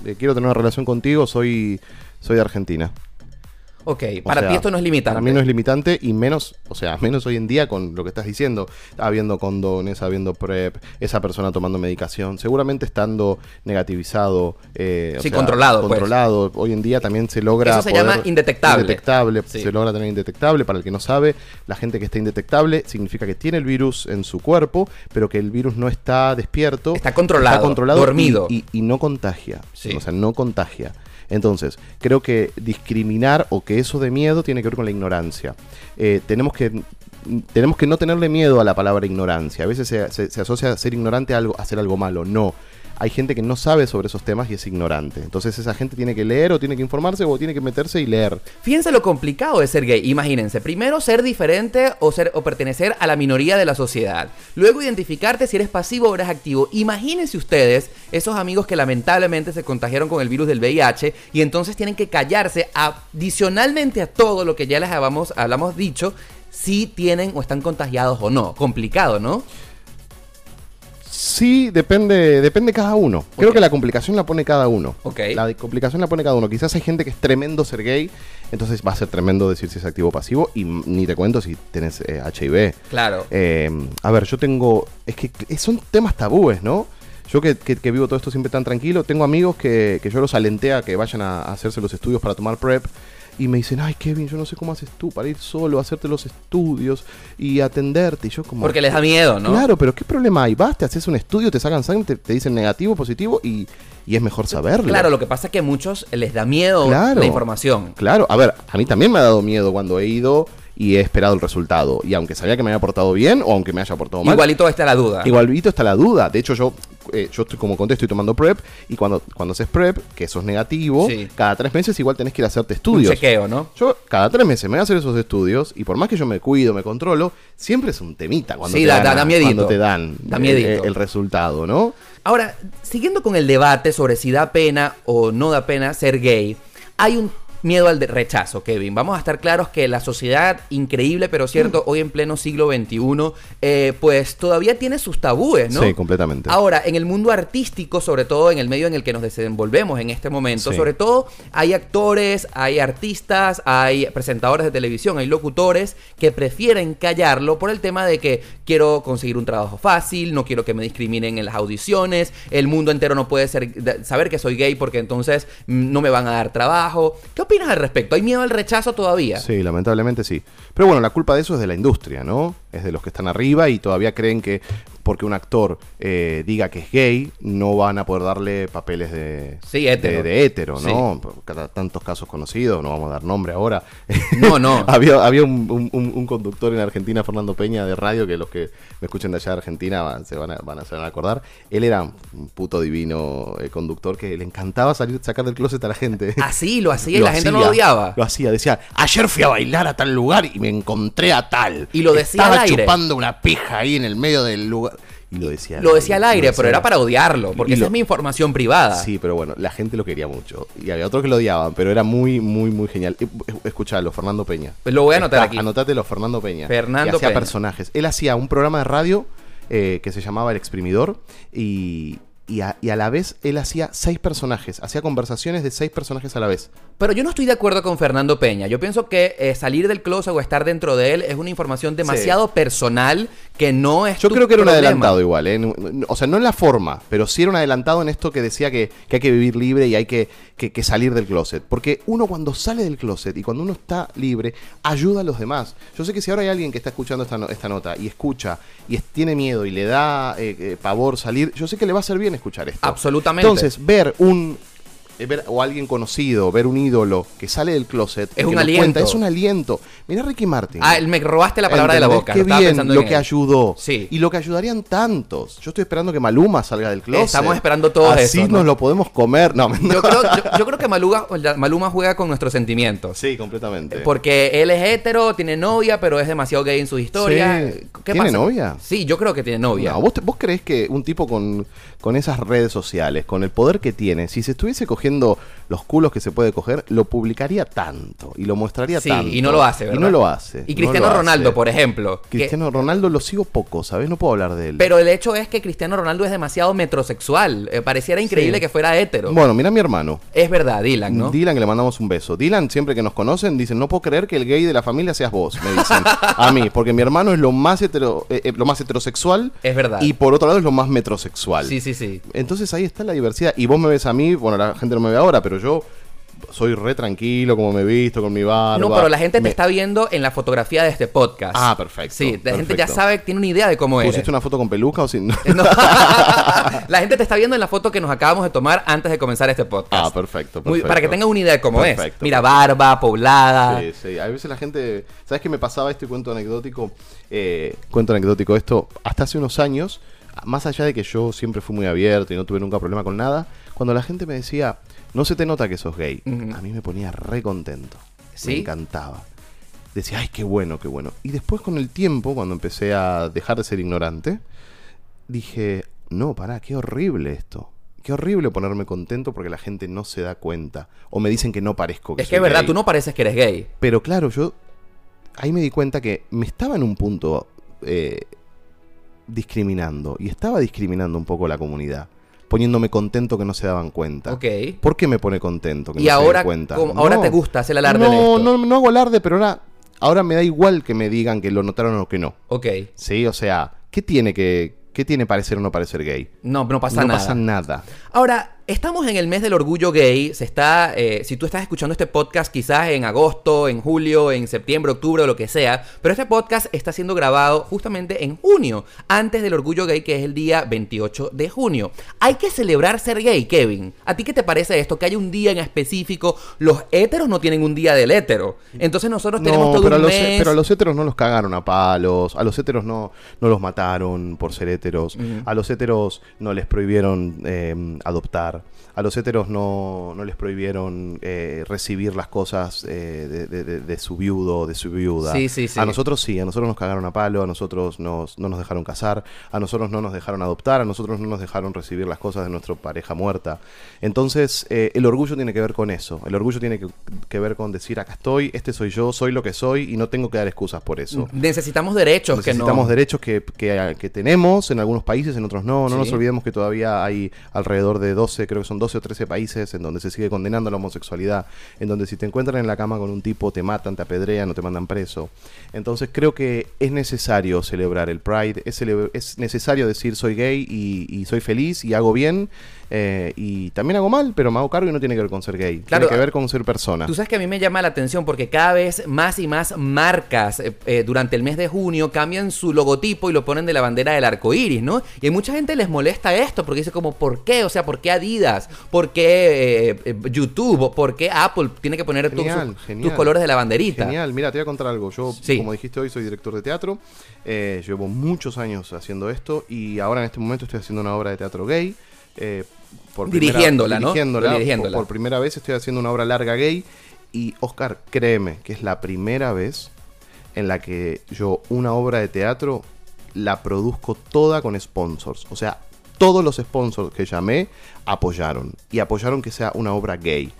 eh, quiero tener una relación contigo, soy, soy de Argentina.
Ok,
O
para
sea,
ti esto no es limitante.
Para mí no es limitante y menos, o sea, [LAUGHS] menos hoy en día con lo que estás diciendo, habiendo condones, habiendo PrEP, esa persona tomando medicación, seguramente estando negativizado. eh, o
Sí,
sea,
controlado, pues.
Controlado. Hoy en día también se logra.
Eso se llama indetectable.
Indetectable,
Sí.
se logra tener indetectable. Para el que no sabe, la gente que está indetectable significa que tiene el virus en su cuerpo, pero que el virus no está despierto.
Está controlado,
está controlado
dormido.
Y, y- y no contagia.
Sí.
O sea, no contagia. Entonces, creo que discriminar o que eso de miedo tiene que ver con la ignorancia. Eh, tenemos que tenemos que no tenerle miedo a la palabra ignorancia. A veces se, se- se asocia a ser ignorante a, algo, a hacer algo malo. No. Hay gente que no sabe sobre esos temas y es ignorante. Entonces esa gente tiene que leer o tiene que informarse o tiene que meterse y leer.
Fíjense lo complicado de ser gay. Imagínense, primero ser diferente o, ser, o pertenecer a la minoría de la sociedad. Luego identificarte si eres pasivo o eres activo. Imagínense ustedes esos amigos que lamentablemente se contagiaron con el virus del VIH y entonces tienen que callarse adicionalmente a todo lo que ya les habamos, hablamos dicho si tienen o están contagiados o no. Complicado, ¿no?
Sí, depende, depende cada uno. Creo que la complicación la pone cada uno.
Ok.
La complicación la pone cada uno. Quizás hay gente que es tremendo ser gay, entonces va a ser tremendo decir si es activo o pasivo, y ni te cuento si tenés eh, HIV.
Claro.
Eh, a ver, yo tengo. Es que son temas tabúes, ¿no? Yo que, que- que vivo todo esto siempre tan tranquilo, tengo amigos que, que yo los alenté a que vayan a, a hacerse los estudios para tomar PrEP. Y me dicen, ay Kevin, yo no sé cómo haces tú para ir solo hacerte los estudios y atenderte. Y yo como...
Porque les da miedo, ¿no?
Claro, pero ¿qué problema hay? Vas, te haces un estudio, te sacan sangre, te, te dicen negativo, positivo y, y es mejor saberlo.
Claro, lo que pasa es que a muchos les da miedo
Claro.
la información.
Claro, a ver, a mí también me ha dado miedo cuando he ido y he esperado el resultado. Y aunque sabía que me había portado bien o aunque me haya portado mal,
Igualito está la duda.
Igualito está la duda. De hecho, yo, eh, yo estoy como conté, estoy tomando PrEP. Y cuando, cuando haces PrEP, que sos negativo,
Sí.
cada tres meses igual tenés que ir a hacerte
Un
estudios.
chequeo, ¿no?
Yo cada tres meses me voy a hacer esos estudios y por más que yo me cuido, me controlo, siempre es un temita cuando,
Sí,
te,
da-
dan,
da- da miedito.
cuando te dan
Da
el-
miedito.
el resultado, ¿no?
Ahora, siguiendo con el debate sobre si da pena o no da pena ser gay, hay un miedo al rechazo, Kevin. Vamos a estar claros que la sociedad, increíble pero
Mm.
cierto, hoy en pleno siglo XXI, eh, pues todavía tiene sus tabúes, ¿no?
Sí, completamente.
Ahora, en el mundo artístico, sobre todo en el medio en el que nos desenvolvemos en este momento,
Sí.
sobre todo hay actores, hay artistas, hay presentadores de televisión, hay locutores que prefieren callarlo por el tema de que quiero conseguir un trabajo fácil, no quiero que me discriminen en las audiciones, el mundo entero no puede ser, saber que soy gay porque entonces mm, no me van a dar trabajo. ¿Qué opinas al respecto? ¿Hay miedo al rechazo todavía?
Sí, lamentablemente sí. Pero bueno, la culpa de eso es de la industria, ¿no? Es de los que están arriba y todavía creen que porque un actor eh, diga que es gay, no van a poder darle papeles de,
Sí, hétero.
de, de hétero, ¿no? Tantos casos conocidos, no vamos a dar nombre ahora.
No, no. [LAUGHS]
había había un, un- conductor en Argentina, Fernando Peña, de radio, que los que me escuchen de allá de Argentina van- se van a, van a, se van a acordar. Él era un puto divino eh, conductor que le encantaba salir, sacar del closet a la gente. [LAUGHS]
Así lo hacía [LAUGHS] y la gente no lo odiaba.
Lo hacía, decía, ayer fui a bailar a tal lugar y me encontré a tal.
Y lo decía
Estaba
al aire.
chupando una pija ahí en el medio del lugar. Y lo decía
Lo decía al aire,
lo
pero
decía-
era para odiarlo, porque
Y
esa
lo-
es mi información privada.
Sí, pero bueno, la gente lo quería mucho. Y había otros que lo odiaban, pero era muy, muy, muy genial. Eh, eh, Escuchalo, Fernando Peña.
Pues lo voy a anotar
Está-
aquí.
Anótatelo, Fernando Peña.
Fernando
hacía personajes. Él hacía un programa de radio eh, que se llamaba El Exprimidor y, y a, y a la vez él hacía seis personajes. Hacía conversaciones de seis personajes a la vez.
Pero yo no estoy de acuerdo con Fernando Peña. Yo pienso que eh, salir del closet o estar dentro de él es una información demasiado personal que no es
Yo
tu
creo que era un adelantado igual, ¿eh? O sea, no en la forma, pero sí era un adelantado en esto que decía que, que hay que vivir libre y hay que, que- que salir del closet. Porque uno cuando sale del closet y cuando uno está libre, ayuda a los demás. Yo sé que si ahora hay alguien que está escuchando esta, no- esta nota y escucha y es- tiene miedo y le da eh, eh, pavor salir, yo sé que le va a hacer bien escuchar esto.
Absolutamente.
Entonces, ver un... eh, Ver, o alguien conocido, ver un ídolo que sale del closet,
Es
que
un
nos
aliento.
cuenta, es un aliento. Mirá Ricky Martin.
Ah, me robaste la palabra de la boca.
Qué bien lo que
él.
ayudó.
Sí.
Y lo que ayudarían tantos. Yo estoy esperando que Maluma salga del closet.
Estamos esperando todos
Así
eso, ¿no?
nos lo podemos comer. No.
Yo creo, yo- yo [LAUGHS] creo que Maluga- Maluma juega con nuestros sentimientos.
Sí, completamente.
Porque él es hetero, tiene novia, pero es demasiado gay en su historia.
Sí.
¿Qué
¿Tiene
pasa?
novia?
Sí, yo creo que tiene novia.
No, ¿vos, te- ¿Vos creés que un tipo con, con esas redes sociales, con el poder que tiene, si se estuviese cogiendo los culos que se puede coger, lo publicaría tanto y lo mostraría
Sí,
tanto?
y no lo hace, ¿verdad?
Y no lo hace.
Y
no
Cristiano Ronaldo,
hace.
por ejemplo. que-
Cristiano Ronaldo lo sigo poco, ¿sabes? No puedo hablar de él.
pero el hecho es que Cristiano Ronaldo es demasiado metrosexual. Eh, pareciera increíble
Sí.
que fuera hetero.
Bueno, mira a mi hermano.
es verdad, Dylan, ¿no?
Dylan, que le mandamos un beso. Dylan, siempre que nos conocen, dicen, no puedo creer que el gay de la familia seas vos, me dicen. a mí, porque mi hermano es lo más, hetero, eh, eh, lo más heterosexual.
Es verdad.
Y por otro lado es lo más metrosexual.
Sí, sí, sí.
Entonces ahí está la diversidad. Y vos me ves a mí, bueno, la gente no me ve ahora, pero yo soy re tranquilo, como me he visto, con mi barba.
No, pero la gente te está viendo en la fotografía de este podcast.
Ah, perfecto,
Sí, la gente ya sabe, tiene una idea de cómo eres.
¿Pusiste una foto con peluca o sin...? [LAUGHS]
No. [LAUGHS] la gente te está viendo en la foto que nos acabamos de tomar antes de comenzar este podcast.
Ah, perfecto,
Muy- para que tengan una idea de cómo es.
Perfecto,
Mira,
perfecto.
barba, poblada.
Sí, sí. A veces la gente. ¿Sabes qué me pasaba este cuento anecdótico? Eh, cuento anecdótico esto. Hasta hace unos años más allá de que yo siempre fui muy abierto y no tuve nunca problema con nada, cuando la gente me decía, no se te nota que sos gay, a mí me ponía re contento.
¿Sí?
Me encantaba. Decía, ay, qué bueno, qué bueno. Y después con el tiempo, cuando empecé a dejar de ser ignorante, dije, no, pará, qué horrible esto. Qué horrible ponerme contento porque la gente no se da cuenta. O me dicen que no parezco que
Es que es verdad,
gay.
tú no pareces que eres gay.
Pero claro, yo ahí me di cuenta que me estaba en un punto eh, discriminando. Y estaba discriminando un poco la comunidad. Poniéndome contento que no se daban cuenta.
Ok.
¿Por qué me pone contento que
Y
no se
ahora,
den cuenta?
como- ahora
No.
te gusta hacer alarde
no,
de esto.
No, no hago alarde, pero ahora, ahora me da igual que me digan que lo notaron o que no.
Ok.
Sí, o sea, ¿qué tiene que qué tiene parecer o no parecer gay?
No, no pasa
no
nada.
pasa nada.
Ahora, estamos en el mes del orgullo gay. Se está, eh, si tú estás escuchando este podcast, quizás en agosto, en julio, en septiembre, octubre o lo que sea. Pero este podcast está siendo grabado justamente en junio, antes del orgullo gay, que es el día 28 de junio. Hay que celebrar ser gay, Kevin. ¿A ti qué te parece esto? Que hay un día en específico. Los héteros no tienen un día del hétero. Entonces nosotros tenemos
No,
todo
pero a,
un
los,
mes.
pero a los héteros no los cagaron a palos, a los héteros no, no los mataron por ser héteros, a los héteros no les prohibieron eh, adoptar, a los héteros no, no les prohibieron eh, recibir las cosas eh, de, de- de- de su viudo, de su viuda.
Sí, sí, sí.
A nosotros sí, a nosotros nos cagaron a palo, a nosotros nos, no nos dejaron casar, a nosotros no nos dejaron adoptar, a nosotros no nos dejaron recibir las cosas de nuestra pareja muerta. Entonces, eh, el orgullo tiene que ver con eso. El orgullo tiene que, que ver con decir, acá estoy, este soy yo, soy lo que soy y no tengo que dar excusas por eso.
Necesitamos derechos
Necesitamos
que no.
derechos que, que- que tenemos en algunos países, en otros no. No nos olvidemos que todavía hay alrededor de 12, creo que son 12 o 13 países en donde se sigue condenando la homosexualidad, en donde si te encuentran en la cama con un tipo te matan, te apedrean o te mandan preso. Entonces creo que es necesario celebrar el Pride, es, necesario decir soy gay y soy feliz y hago bien. Eh, y también hago mal, pero me hago cargo y no tiene que ver con ser gay.
Claro,
tiene que ver con ser persona.
Tú sabes que a mí me llama la atención porque cada vez más y más marcas eh, eh, durante el mes de junio cambian su logotipo y lo ponen de la bandera del arco iris, ¿no? Y a mucha gente les molesta esto porque dice como, ¿por qué? O sea, ¿por qué Adidas? ¿Por qué YouTube? ¿O ¿Por qué Apple tiene que poner tu-
Genial,
su- tus colores de la banderita?
Genial, mira, te voy a contar algo. Yo,
Sí.
como dijiste hoy, soy director de teatro. Llevo muchos años haciendo esto y ahora en este momento estoy haciendo una obra de teatro gay. Eh, por primera-
Dirigiéndola, ¿no?
dirigiéndola,
Dirigiéndola.
Por, por primera vez estoy haciendo una obra larga gay. Y Oscar, créeme que es la primera vez en la que yo una obra de teatro la produzco toda con sponsors. O sea, todos los sponsors que llamé apoyaron. Y apoyaron que sea una obra gay.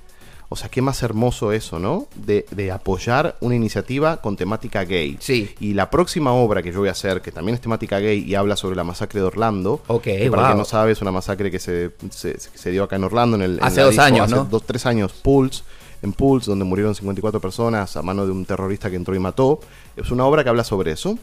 O sea, qué más hermoso eso, ¿no? De, de apoyar una iniciativa con temática gay.
Sí.
Y la próxima obra que yo voy a hacer, que también es temática gay y habla sobre la masacre de Orlando.
Ok,
que para
wow.
que no sabe, es una masacre que se, se, se dio acá en Orlando. En el,
Hace dos
disco,
años,
hace
¿no?
Dos, tres años, Pulse. En Pulse, donde murieron 54 personas a mano de un terrorista que entró y mató. Es una obra que habla sobre eso.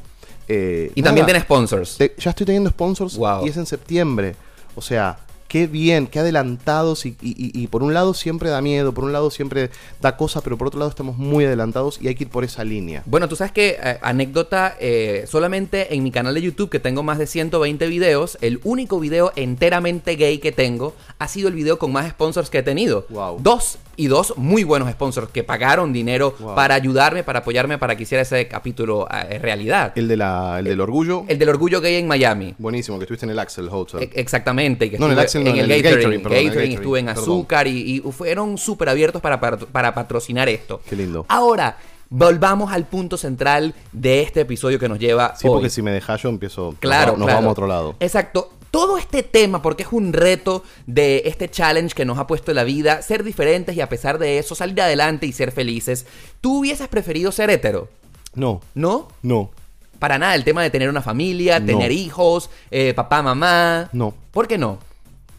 Eh,
Y
nada,
también tiene sponsors.
te- ya estoy teniendo sponsors
Wow.
y es en septiembre. O sea, qué bien, qué adelantados. Y, y- por un lado siempre da miedo, por un lado siempre da cosa, pero por otro lado estamos muy adelantados y hay que ir por esa línea.
Bueno, tú sabes que, eh, anécdota, eh, solamente en mi canal de YouTube, que tengo más de 120 videos, el único video enteramente gay que tengo ha sido el video con más sponsors que he tenido.
Wow.
Dos y dos muy buenos sponsors que pagaron dinero
Wow.
para ayudarme, para apoyarme, para que hiciera ese capítulo eh, realidad. El,
El, de la, el del orgullo,
del orgullo gay en Miami.
buenísimo, que estuviste en el Axel Hotel.
E- Exactamente, y que
No, en el Axel no,
en el,
en el el
Gathering,
Gathering,
estuve en
perdón.
Azúcar y, y fueron súper abiertos para, para, para patrocinar esto.
Qué lindo.
Ahora, volvamos al punto central de este episodio que nos lleva
Sí,
hoy.
porque si me dejas yo empiezo.
Claro,
nos, va- nos
claro.
vamos a otro lado.
Exacto. Todo este tema, porque es un reto de este challenge que nos ha puesto la vida, ser diferentes y a pesar de eso salir adelante y ser felices. ¿Tú hubieses preferido ser hetero?
No,
¿No?
no,
Para nada, el tema de tener una familia,
No.
tener hijos, eh, papá, mamá.
no.
¿Por qué no?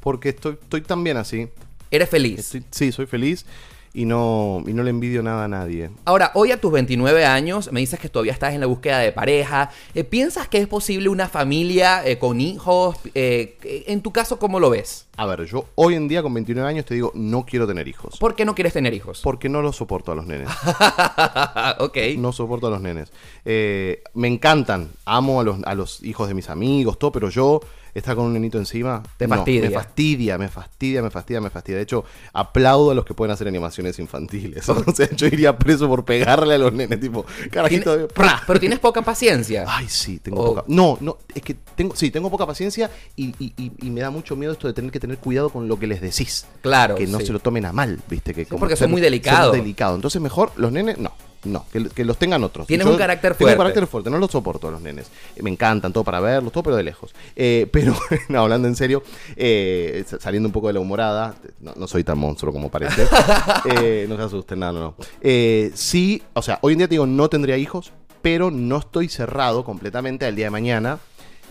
Porque estoy, estoy tan bien así.
Eres feliz.
Estoy- sí, soy feliz y no, y no le envidio nada a nadie.
Ahora, hoy a tus 29 años, me dices que todavía estás en la búsqueda de pareja. Eh, ¿Piensas que es posible una familia eh, con hijos? Eh, en tu caso, ¿cómo lo ves?
A ver, yo hoy en día con 29 años te digo, no quiero tener hijos.
¿Por qué no quieres tener hijos?
Porque no los soporto a los nenes. [LAUGHS]
ok.
No soporto a los nenes. Me encantan, amo a los, a los hijos de mis amigos, todo, pero yo estar con un nenito encima.
Te
no,
fastidia.
me fastidia, me fastidia, me fastidia, me fastidia. De hecho, aplaudo a los que pueden hacer animaciones infantiles. [LAUGHS] o sea, yo iría preso por pegarle a los nenes, tipo, carajito, ¡pra!
Pero tienes poca paciencia.
Ay, sí, tengo
O-
poca. No, no, es que tengo, sí, tengo poca paciencia y, y- y- y me da mucho miedo esto de tener que tener cuidado con lo que les decís.
Claro,
Que no
sí.
se lo tomen a mal, viste, que como
porque son muy delicados.
Delicados. Entonces, mejor los nenes, no. No, que, que los tengan otros.
Tienes
Yo
un carácter
Tengo
fuerte.
un carácter fuerte, no los soporto a los nenes. Eh, Me encantan, todo para verlos, todo, pero de lejos. Eh, [LAUGHS] pero, no, hablando en serio, eh, sa- saliendo un poco de la humorada, no, no soy tan monstruo como parece. [LAUGHS] Eh, no se asusten, no, no, no. Sí, o sea, hoy en día te digo, no tendría hijos, pero no estoy cerrado completamente al día de mañana.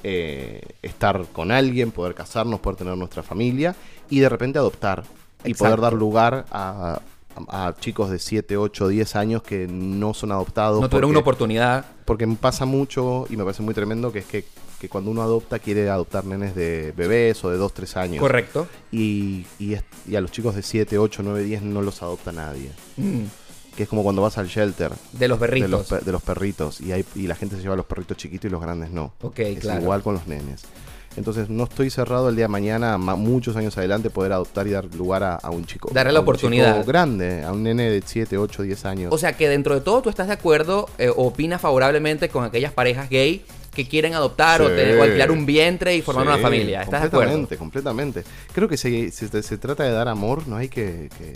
estar con alguien, poder casarnos, poder tener nuestra familia y de repente adoptar y
Exacto.
poder dar lugar a, a- chicos de 7, 8, 10 años que no son adoptados.
No tuvieron
porque-
una oportunidad.
porque me pasa mucho y me parece muy tremendo que es que, que cuando uno adopta quiere adoptar nenes de bebés o de 2, 3 años.
Correcto.
Y, y, es- y a los chicos de 7, 8, 9, 10 no los adopta nadie.
Mm,
Que es como cuando vas al shelter
De los
de
berritos.
los, pe- de los perritos y, hay, y la gente se lleva a los perritos chiquitos y los grandes no.
Ok,
es
claro.
igual con los nenes. Entonces no estoy cerrado el día de mañana, ma- muchos años adelante, poder adoptar y dar lugar a, a un chico.
Darle la
un chico
oportunidad.
grande, a un nene de 7, 8, 10 años.
O sea que dentro de todo tú estás de acuerdo eh, o opinas favorablemente con aquellas parejas gay que quieren adoptar o, tener- o alquilar un vientre y formar
Sí,
una familia. ¿Estás de acuerdo?
Completamente, completamente. Creo que si, se, se trata de dar amor, no hay que- que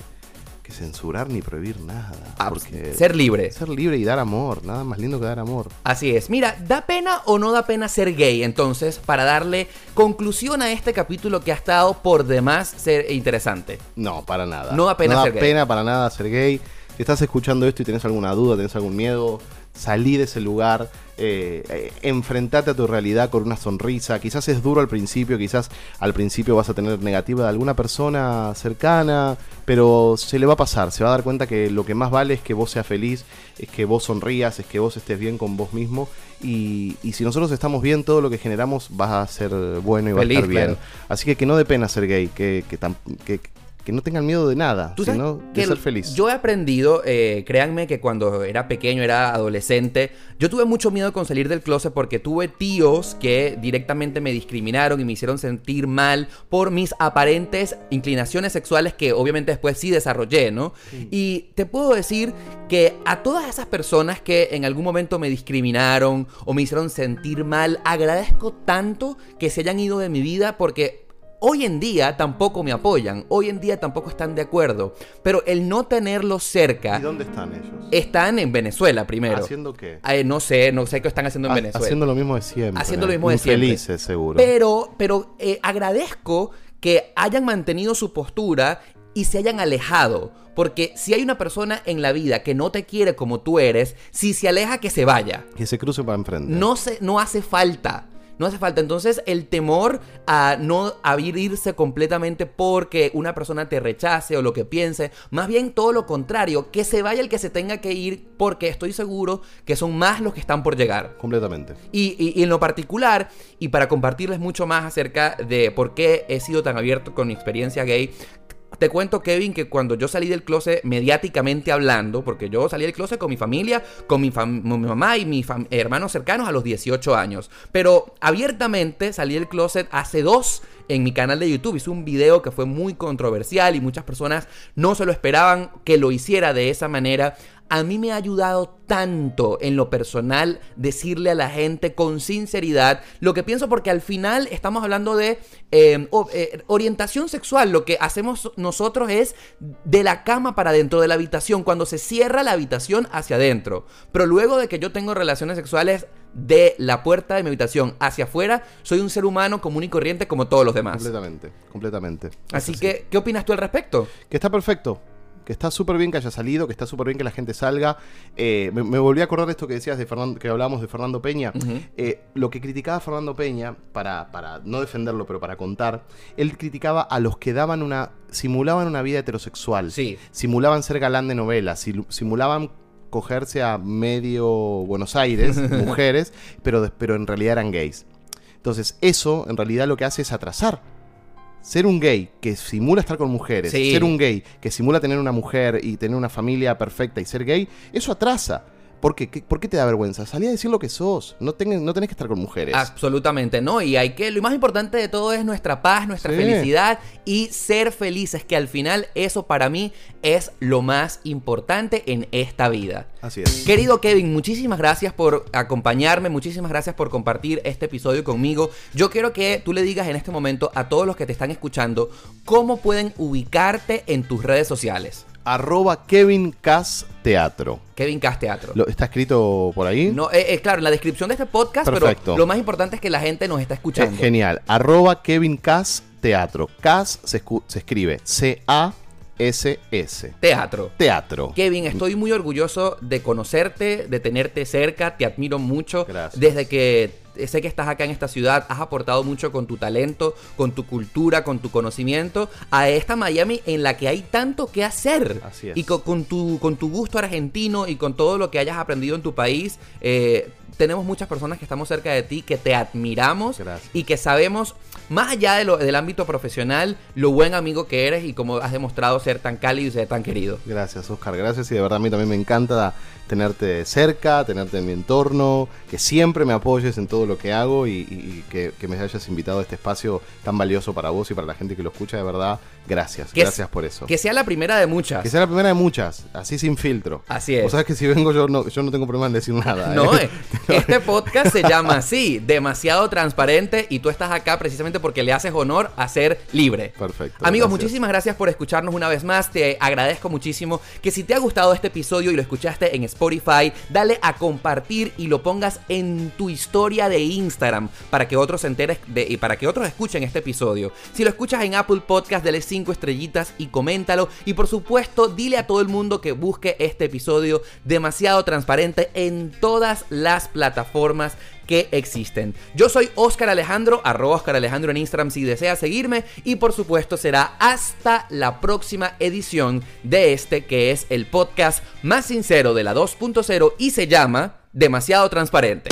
censurar ni prohibir nada.
Ah,
porque
Ser libre.
ser libre y dar amor, nada más lindo que dar amor.
Así es. Mira, ¿da pena o no da pena ser gay? Entonces, para darle conclusión a este capítulo que ha estado por demás ser interesante.
No, para nada.
No da pena
no
ser gay.
pena para nada ser gay. Si estás escuchando esto y tenés alguna duda, tenés algún miedo, salí de ese lugar, eh, eh, enfrentate a tu realidad con una sonrisa. Quizás es duro al principio, quizás al principio vas a tener negativa de alguna persona cercana, pero se le va a pasar, se va a dar cuenta que lo que más vale es que vos seas feliz, es que vos sonrías, es que vos estés bien con vos mismo. Y, y si nosotros estamos bien, todo lo que generamos va a ser bueno y va a estar bien.
claro.
Así que que no dé pena ser gay, que, que- que no tengan miedo de nada, sino de ser feliz.
Yo he aprendido, eh, créanme que cuando era pequeño, era adolescente, yo tuve mucho miedo con salir del closet porque tuve tíos que directamente me discriminaron y me hicieron sentir mal por mis aparentes inclinaciones sexuales que obviamente después sí desarrollé, ¿no? Y te puedo decir que a todas esas personas que en algún momento me discriminaron o me hicieron sentir mal, agradezco tanto que se hayan ido de mi vida porque Hoy en día tampoco me apoyan, hoy en día tampoco están de acuerdo, pero el no tenerlos cerca
¿Y dónde están ellos?
están en Venezuela primero.
¿Haciendo qué?
Eh, no sé, no sé qué están haciendo en
Ha-
Venezuela.
Haciendo lo mismo de siempre.
Haciendo lo mismo de siempre.
Infelices, seguro.
Pero, pero eh, agradezco que hayan mantenido su postura y se hayan alejado. Porque si hay una persona en la vida que no te quiere como tú eres, si se aleja, que se vaya.
Que se cruce para enfrente.
No, se, no hace falta. No hace falta. Entonces, el temor a no abrirse completamente porque una persona te rechace o lo que piense, más bien todo lo contrario, que se vaya el que se tenga que ir porque estoy seguro que son más los que están por llegar.
Completamente.
Y, y- y en lo particular, y para compartirles mucho más acerca de por qué he sido tan abierto con mi experiencia gay, te cuento, Kevin, que cuando yo salí del closet mediáticamente hablando, porque yo salí del closet con mi familia, con mi, fam- mi mamá y mis hermanos cercanos a los 18 años. Pero abiertamente salí del closet hace dos en mi canal de YouTube. Hice un video que fue muy controversial y muchas personas no se lo esperaban que lo hiciera de esa manera. A mí me ha ayudado tanto en lo personal decirle a la gente con sinceridad lo que pienso porque al final estamos hablando de eh, eh, orientación sexual. Lo que hacemos nosotros es de la cama para dentro de la habitación, cuando se cierra la habitación hacia adentro. Pero luego de que yo tengo relaciones sexuales de la puerta de mi habitación hacia afuera, soy un ser humano común y corriente como todos los demás.
Completamente. Completamente.
Así
Es
que, ¿qué opinas tú al respecto?
Que está perfecto. Que está súper bien que haya salido, que está súper bien que la gente salga. Eh, me, me volví a acordar de esto que decías de Fernando, que hablábamos de Fernando Peña. Eh, lo que criticaba Fernando Peña, para, para no defenderlo, pero para contar, él criticaba a los que daban una. simulaban una vida heterosexual.
Sí.
Simulaban ser galán de novelas, silu- simulaban cogerse a medio Buenos Aires, [LAUGHS] mujeres, pero, pero en realidad eran gays. Entonces, eso en realidad lo que hace es atrasar. Ser un gay que simula estar con mujeres,
Sí.
ser un gay que simula tener una mujer y tener una familia perfecta y ser gay, eso atrasa. ¿Por qué? ¿Qué- ¿Por qué te da vergüenza? Salí a decir lo que sos. No, tenés- no tenés que estar con mujeres.
Absolutamente, ¿no? Y hay que, lo más importante de todo es nuestra paz, nuestra
Sí.
felicidad y ser felices, que al final eso para mí es lo más importante en esta vida.
Así es.
Querido Kevin, muchísimas gracias por acompañarme, muchísimas gracias por compartir este episodio conmigo. Yo quiero que tú le digas en este momento a todos los que te están escuchando cómo pueden ubicarte en tus redes sociales.
Arroba Kevin Cas Teatro.
Kevin Cast Teatro.
Lo- ¿Está escrito por ahí?
No, eh, eh, claro, en la descripción de este podcast,
Perfecto.
pero lo más importante es que la gente nos está escuchando.
genial. Arroba Kevin Cas Teatro. Cas se, se escribe C-A-S-S.
Teatro.
Teatro.
Kevin, estoy muy orgulloso de conocerte, de tenerte cerca, te admiro mucho.
Gracias.
Desde que sé que estás acá en esta ciudad, has aportado mucho con tu talento, con tu cultura, con tu conocimiento a esta Miami en la que hay tanto que hacer.
Así es.
Y con, con tu, con tu gusto argentino y con todo lo que hayas aprendido en tu país, eh, tenemos muchas personas que estamos cerca de ti, que te admiramos
Gracias.
y que sabemos, más allá de lo- del ámbito profesional, lo buen amigo que eres y como has demostrado ser tan cálido y ser tan querido.
Gracias, Oscar. Gracias. Y de verdad a mí también me encanta tenerte cerca, tenerte en mi entorno, que siempre me apoyes en todo lo que hago y, y- y que, que me hayas invitado a este espacio tan valioso para vos y para la gente que lo escucha. De verdad, gracias.
Que es-
gracias por eso.
Que sea la primera de muchas.
Que sea la primera de muchas, así sin filtro.
Así es.
O sabes que si vengo yo no, yo no tengo problema en decir nada.
No,
¿eh?
eh, [LAUGHS] este podcast se llama así, demasiado transparente y tú estás acá precisamente porque le haces honor a ser libre.
Perfecto,
Amigos,
gracias.
muchísimas gracias por escucharnos una vez más. Te agradezco muchísimo que si te ha gustado este episodio y lo escuchaste en Spotify, dale a compartir y lo pongas en tu historia de Instagram para que otros se enteren de, y para que otros escuchen este episodio. Si lo escuchas en Apple Podcast, dale 5 estrellitas y coméntalo. Y por supuesto, dile a todo el mundo que busque este episodio demasiado transparente en todas las plataformas que existen. Yo soy Oscar Alejandro, arroba Oscar Alejandro en Instagram si deseas seguirme y por supuesto será hasta la próxima edición de este que es el podcast más sincero de la 2.0 y se llama Demasiado Transparente.